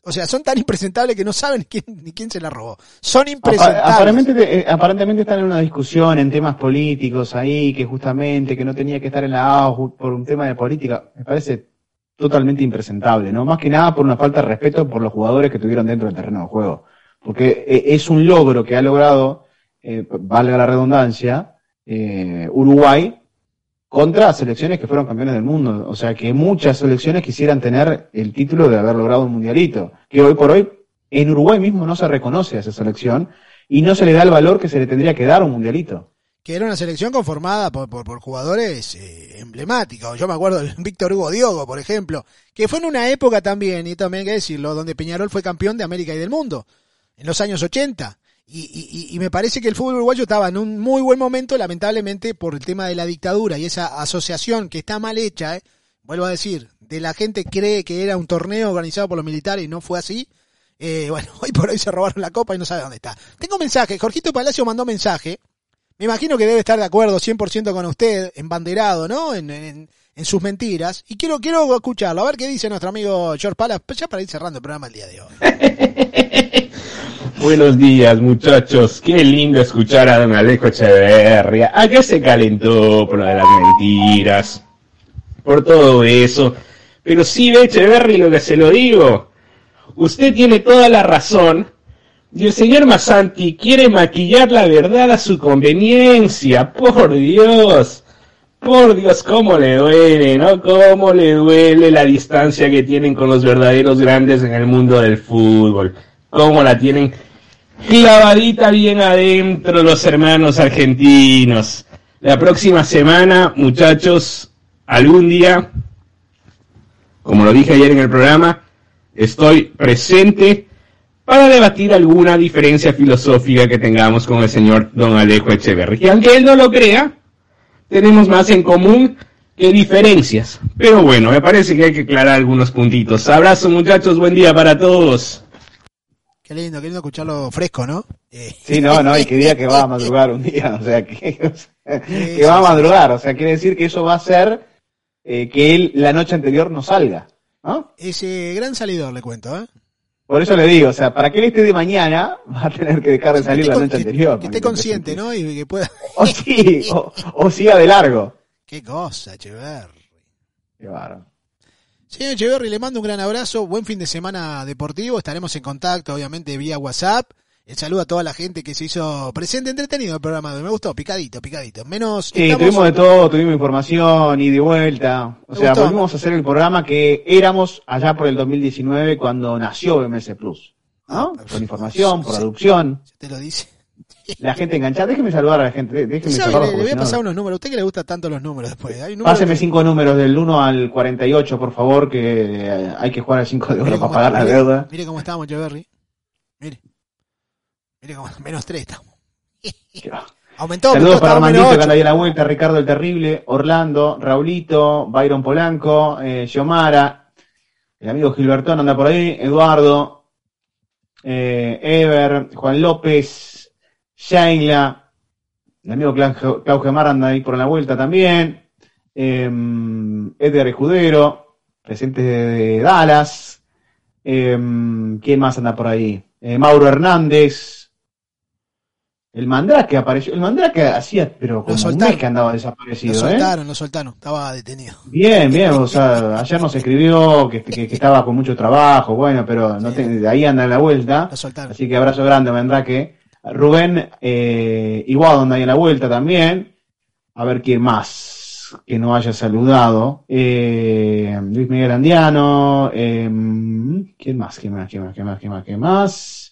Speaker 3: O sea, son tan impresentables que no saben quién, ni quién se la robó. Son impresentables.
Speaker 4: Aparentemente, eh, aparentemente están en una discusión en temas políticos ahí, que justamente que no tenía que estar en la AU por un tema de política. Me parece totalmente impresentable, ¿no? Más que nada por una falta de respeto por los jugadores que tuvieron dentro del terreno de juego. Porque eh, es un logro que ha logrado, eh, valga la redundancia, eh, Uruguay contra selecciones que fueron campeones del mundo. O sea que muchas selecciones quisieran tener el título de haber logrado un mundialito. Que hoy por hoy en Uruguay mismo no se reconoce a esa selección y no se le da el valor que se le tendría que dar a un mundialito.
Speaker 3: Que era una selección conformada por, por, jugadores eh, emblemáticos. Yo me acuerdo de Víctor Hugo Diogo, por ejemplo, que fue en una época también, y también hay que decirlo, donde Peñarol fue campeón de América y del mundo, en los años 80. Y, y, y me parece que el fútbol uruguayo estaba en un muy buen momento, lamentablemente, por el tema de la dictadura y esa asociación que está mal hecha, eh, vuelvo a decir, de la gente cree que era un torneo organizado por los militares y no fue así. Eh, bueno, hoy por hoy se robaron la copa y no sabe dónde está. Tengo mensaje, Jorgito Palacio mandó mensaje. Me imagino que debe estar de acuerdo 100% con usted, embanderado, ¿no? En, en, sus mentiras. Y quiero, quiero escucharlo, a ver qué dice nuestro amigo George Palas, ya para ir cerrando el programa el día de hoy.
Speaker 6: Buenos días, muchachos. Qué lindo escuchar a don Alejo Echeverria. ¿A qué se calentó por lo de las mentiras? Por todo eso. Pero sí ve Echeverri lo que se lo digo. Usted tiene toda la razón. Y el señor Masanti quiere maquillar la verdad a su conveniencia. Por Dios. Por Dios, cómo le duele, ¿no? Cómo le duele la distancia que tienen con los verdaderos grandes en el mundo del fútbol. cómo la tienen clavadita bien adentro los hermanos argentinos. La próxima semana, muchachos, algún día, como lo dije ayer en el programa, estoy presente para debatir alguna diferencia filosófica que tengamos con el señor don Alejo Echeverri. Que aunque él no lo crea, tenemos más en común que diferencias. Pero bueno, me parece que hay que aclarar algunos puntitos. Abrazo muchachos, buen día para todos.
Speaker 3: Qué lindo, qué lindo escucharlo fresco, ¿no? Eh,
Speaker 4: Sí, no, no, y que diga que va a madrugar un día, o sea, que, o sea, que va a madrugar, o sea, quiere decir que eso va a hacer eh, que él la noche anterior no salga, ¿no?
Speaker 3: Ese gran salidor, le cuento, ¿eh?
Speaker 4: Por eso le digo, o sea, para que él esté de mañana, va a tener que dejar de salir la noche anterior.
Speaker 3: Que esté consciente, ¿no? Y que pueda...
Speaker 4: O sí, o, o siga de largo.
Speaker 3: Qué cosa, Echeverri.
Speaker 4: Qué bárbaro.
Speaker 3: Señor Echeverri, le mando un gran abrazo. Buen fin de semana deportivo. Estaremos en contacto, obviamente, vía WhatsApp. El saludo a toda la gente que se hizo presente, entretenido el programa. Me gustó, picadito, picadito. Menos.
Speaker 4: Sí,
Speaker 3: estamos-
Speaker 4: tuvimos de todo, tuvimos información y de vuelta. O
Speaker 3: Me
Speaker 4: sea,
Speaker 3: gustó.
Speaker 4: volvimos a hacer el programa que éramos allá por el 2019 cuando nació BMS Plus. ¿No?
Speaker 3: Ah,
Speaker 4: Con información,
Speaker 3: sí.
Speaker 4: producción,
Speaker 3: Se te lo dice.
Speaker 4: la gente enganchada. Déjeme saludar a la gente, déjeme
Speaker 3: ¿Sabe?
Speaker 4: saludar.
Speaker 3: Le, le voy a
Speaker 4: no-
Speaker 3: pasar unos números. A usted que le gustan tanto los números después. Hay números
Speaker 4: Páseme
Speaker 3: que-
Speaker 4: cinco números del 1 al 48, por favor, que eh, hay que jugar al 5 de oro para pagar la deuda.
Speaker 3: Mire cómo estamos, Echeverri. Mire. Menos tres estamos. Aumentó,
Speaker 4: Saludos para Armandito que anda ahí a la vuelta, Ricardo el Terrible, Orlando, Raulito, Byron Polanco, eh, Xiomara, el amigo Gilbertón anda por ahí, Eduardo, eh, Ever, Juan López, Shaila, el amigo Clau Gemar anda ahí por la vuelta también, eh, Edgar Escudero, presente de Dallas, eh, ¿quién más anda por ahí? Eh, Mauro Hernández, el Mandrake apareció. El Mandrake hacía, pero como un mes que andaba
Speaker 3: Lo
Speaker 4: desaparecido, ¿eh?
Speaker 3: soltaron, lo soltaron. Estaba detenido.
Speaker 4: Bien, bien, o sea, ayer nos escribió que, que- que estaba con mucho trabajo, bueno, pero no te- de ahí anda en la vuelta.
Speaker 3: Lo soltaron.
Speaker 4: Así que abrazo grande, Mandrake. Rubén eh, Iguado anda ahí en la vuelta también. A ver quién más que no haya saludado. Eh, Luis Miguel Andiano. eh, ¿Quién más? ¿Quién más? ¿Quién más? ¿Quién más? ¿Quién más? ¿Quién más?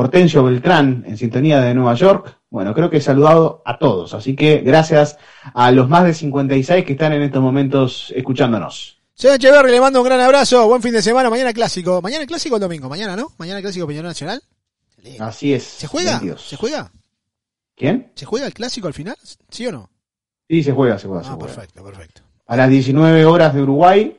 Speaker 4: Hortensio Beltrán, en sintonía de Nueva York. Bueno, creo que he saludado a todos. Así que gracias a los más de 56 que están en estos momentos escuchándonos.
Speaker 3: Señor Echeverri, le mando un gran abrazo. Buen fin de semana. Mañana clásico. ¿Mañana clásico el domingo? Mañana, ¿no? Mañana clásico Peñarol Nacional.
Speaker 4: Así es.
Speaker 3: ¿Se juega?
Speaker 4: 22.
Speaker 3: ¿Se juega?
Speaker 4: ¿Quién?
Speaker 3: ¿Se juega el clásico al final? ¿Sí o no?
Speaker 4: Sí, se juega, se juega. se
Speaker 3: Ah,
Speaker 4: juega.
Speaker 3: perfecto, perfecto.
Speaker 4: A las 19 horas de Uruguay.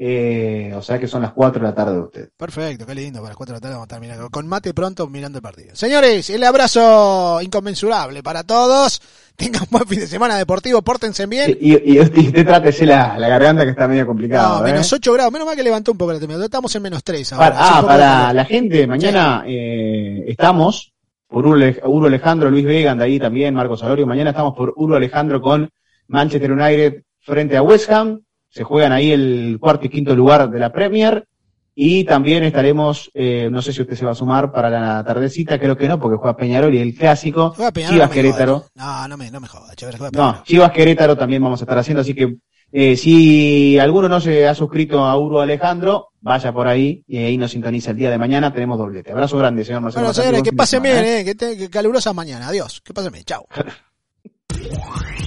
Speaker 4: Eh, o sea que son las 4 de la tarde de usted.
Speaker 3: Perfecto, qué lindo. Para las 4 de la tarde vamos a estar mirando. Con mate pronto mirando el partido. Señores, el abrazo inconmensurable para todos. Tengan buen fin de semana deportivo. Pórtense bien.
Speaker 4: Y, y, y usted trátese la, la garganta que está medio complicado.
Speaker 3: No,
Speaker 4: ¿eh?
Speaker 3: menos 8 grados. Menos mal que levantó un poco la temperatura. Estamos en menos 3 ahora.
Speaker 4: Para-
Speaker 3: un
Speaker 4: ah,
Speaker 3: de
Speaker 4: para la gente, mañana eh, estamos por Uro, Ale- Uro Alejandro, Luis Vega anda ahí también, Marcos Alorio. Mañana estamos por Uro Alejandro con Manchester United frente a West Ham. Se juegan ahí el cuarto y quinto lugar de la Premier. Y también estaremos, eh, no sé si usted se va a sumar para la tardecita, creo que no, porque juega Peñarol y el clásico.
Speaker 3: Juega Peñarol,
Speaker 4: Chivas
Speaker 3: no
Speaker 4: Querétaro.
Speaker 3: No, no me, no me jodas, Echeverri, juega
Speaker 4: No. Chivas Querétaro también vamos a estar haciendo, así que eh, si alguno no se ha suscrito a Uro Alejandro, vaya por ahí y ahí nos sintoniza el día de mañana, tenemos doblete. Abrazo grande, señor Marcelo.
Speaker 3: Bueno, señores, que pasen bien,
Speaker 4: ¿eh?
Speaker 3: eh. Que, te, que calurosas mañana. Adiós. Que pasen bien. Chao.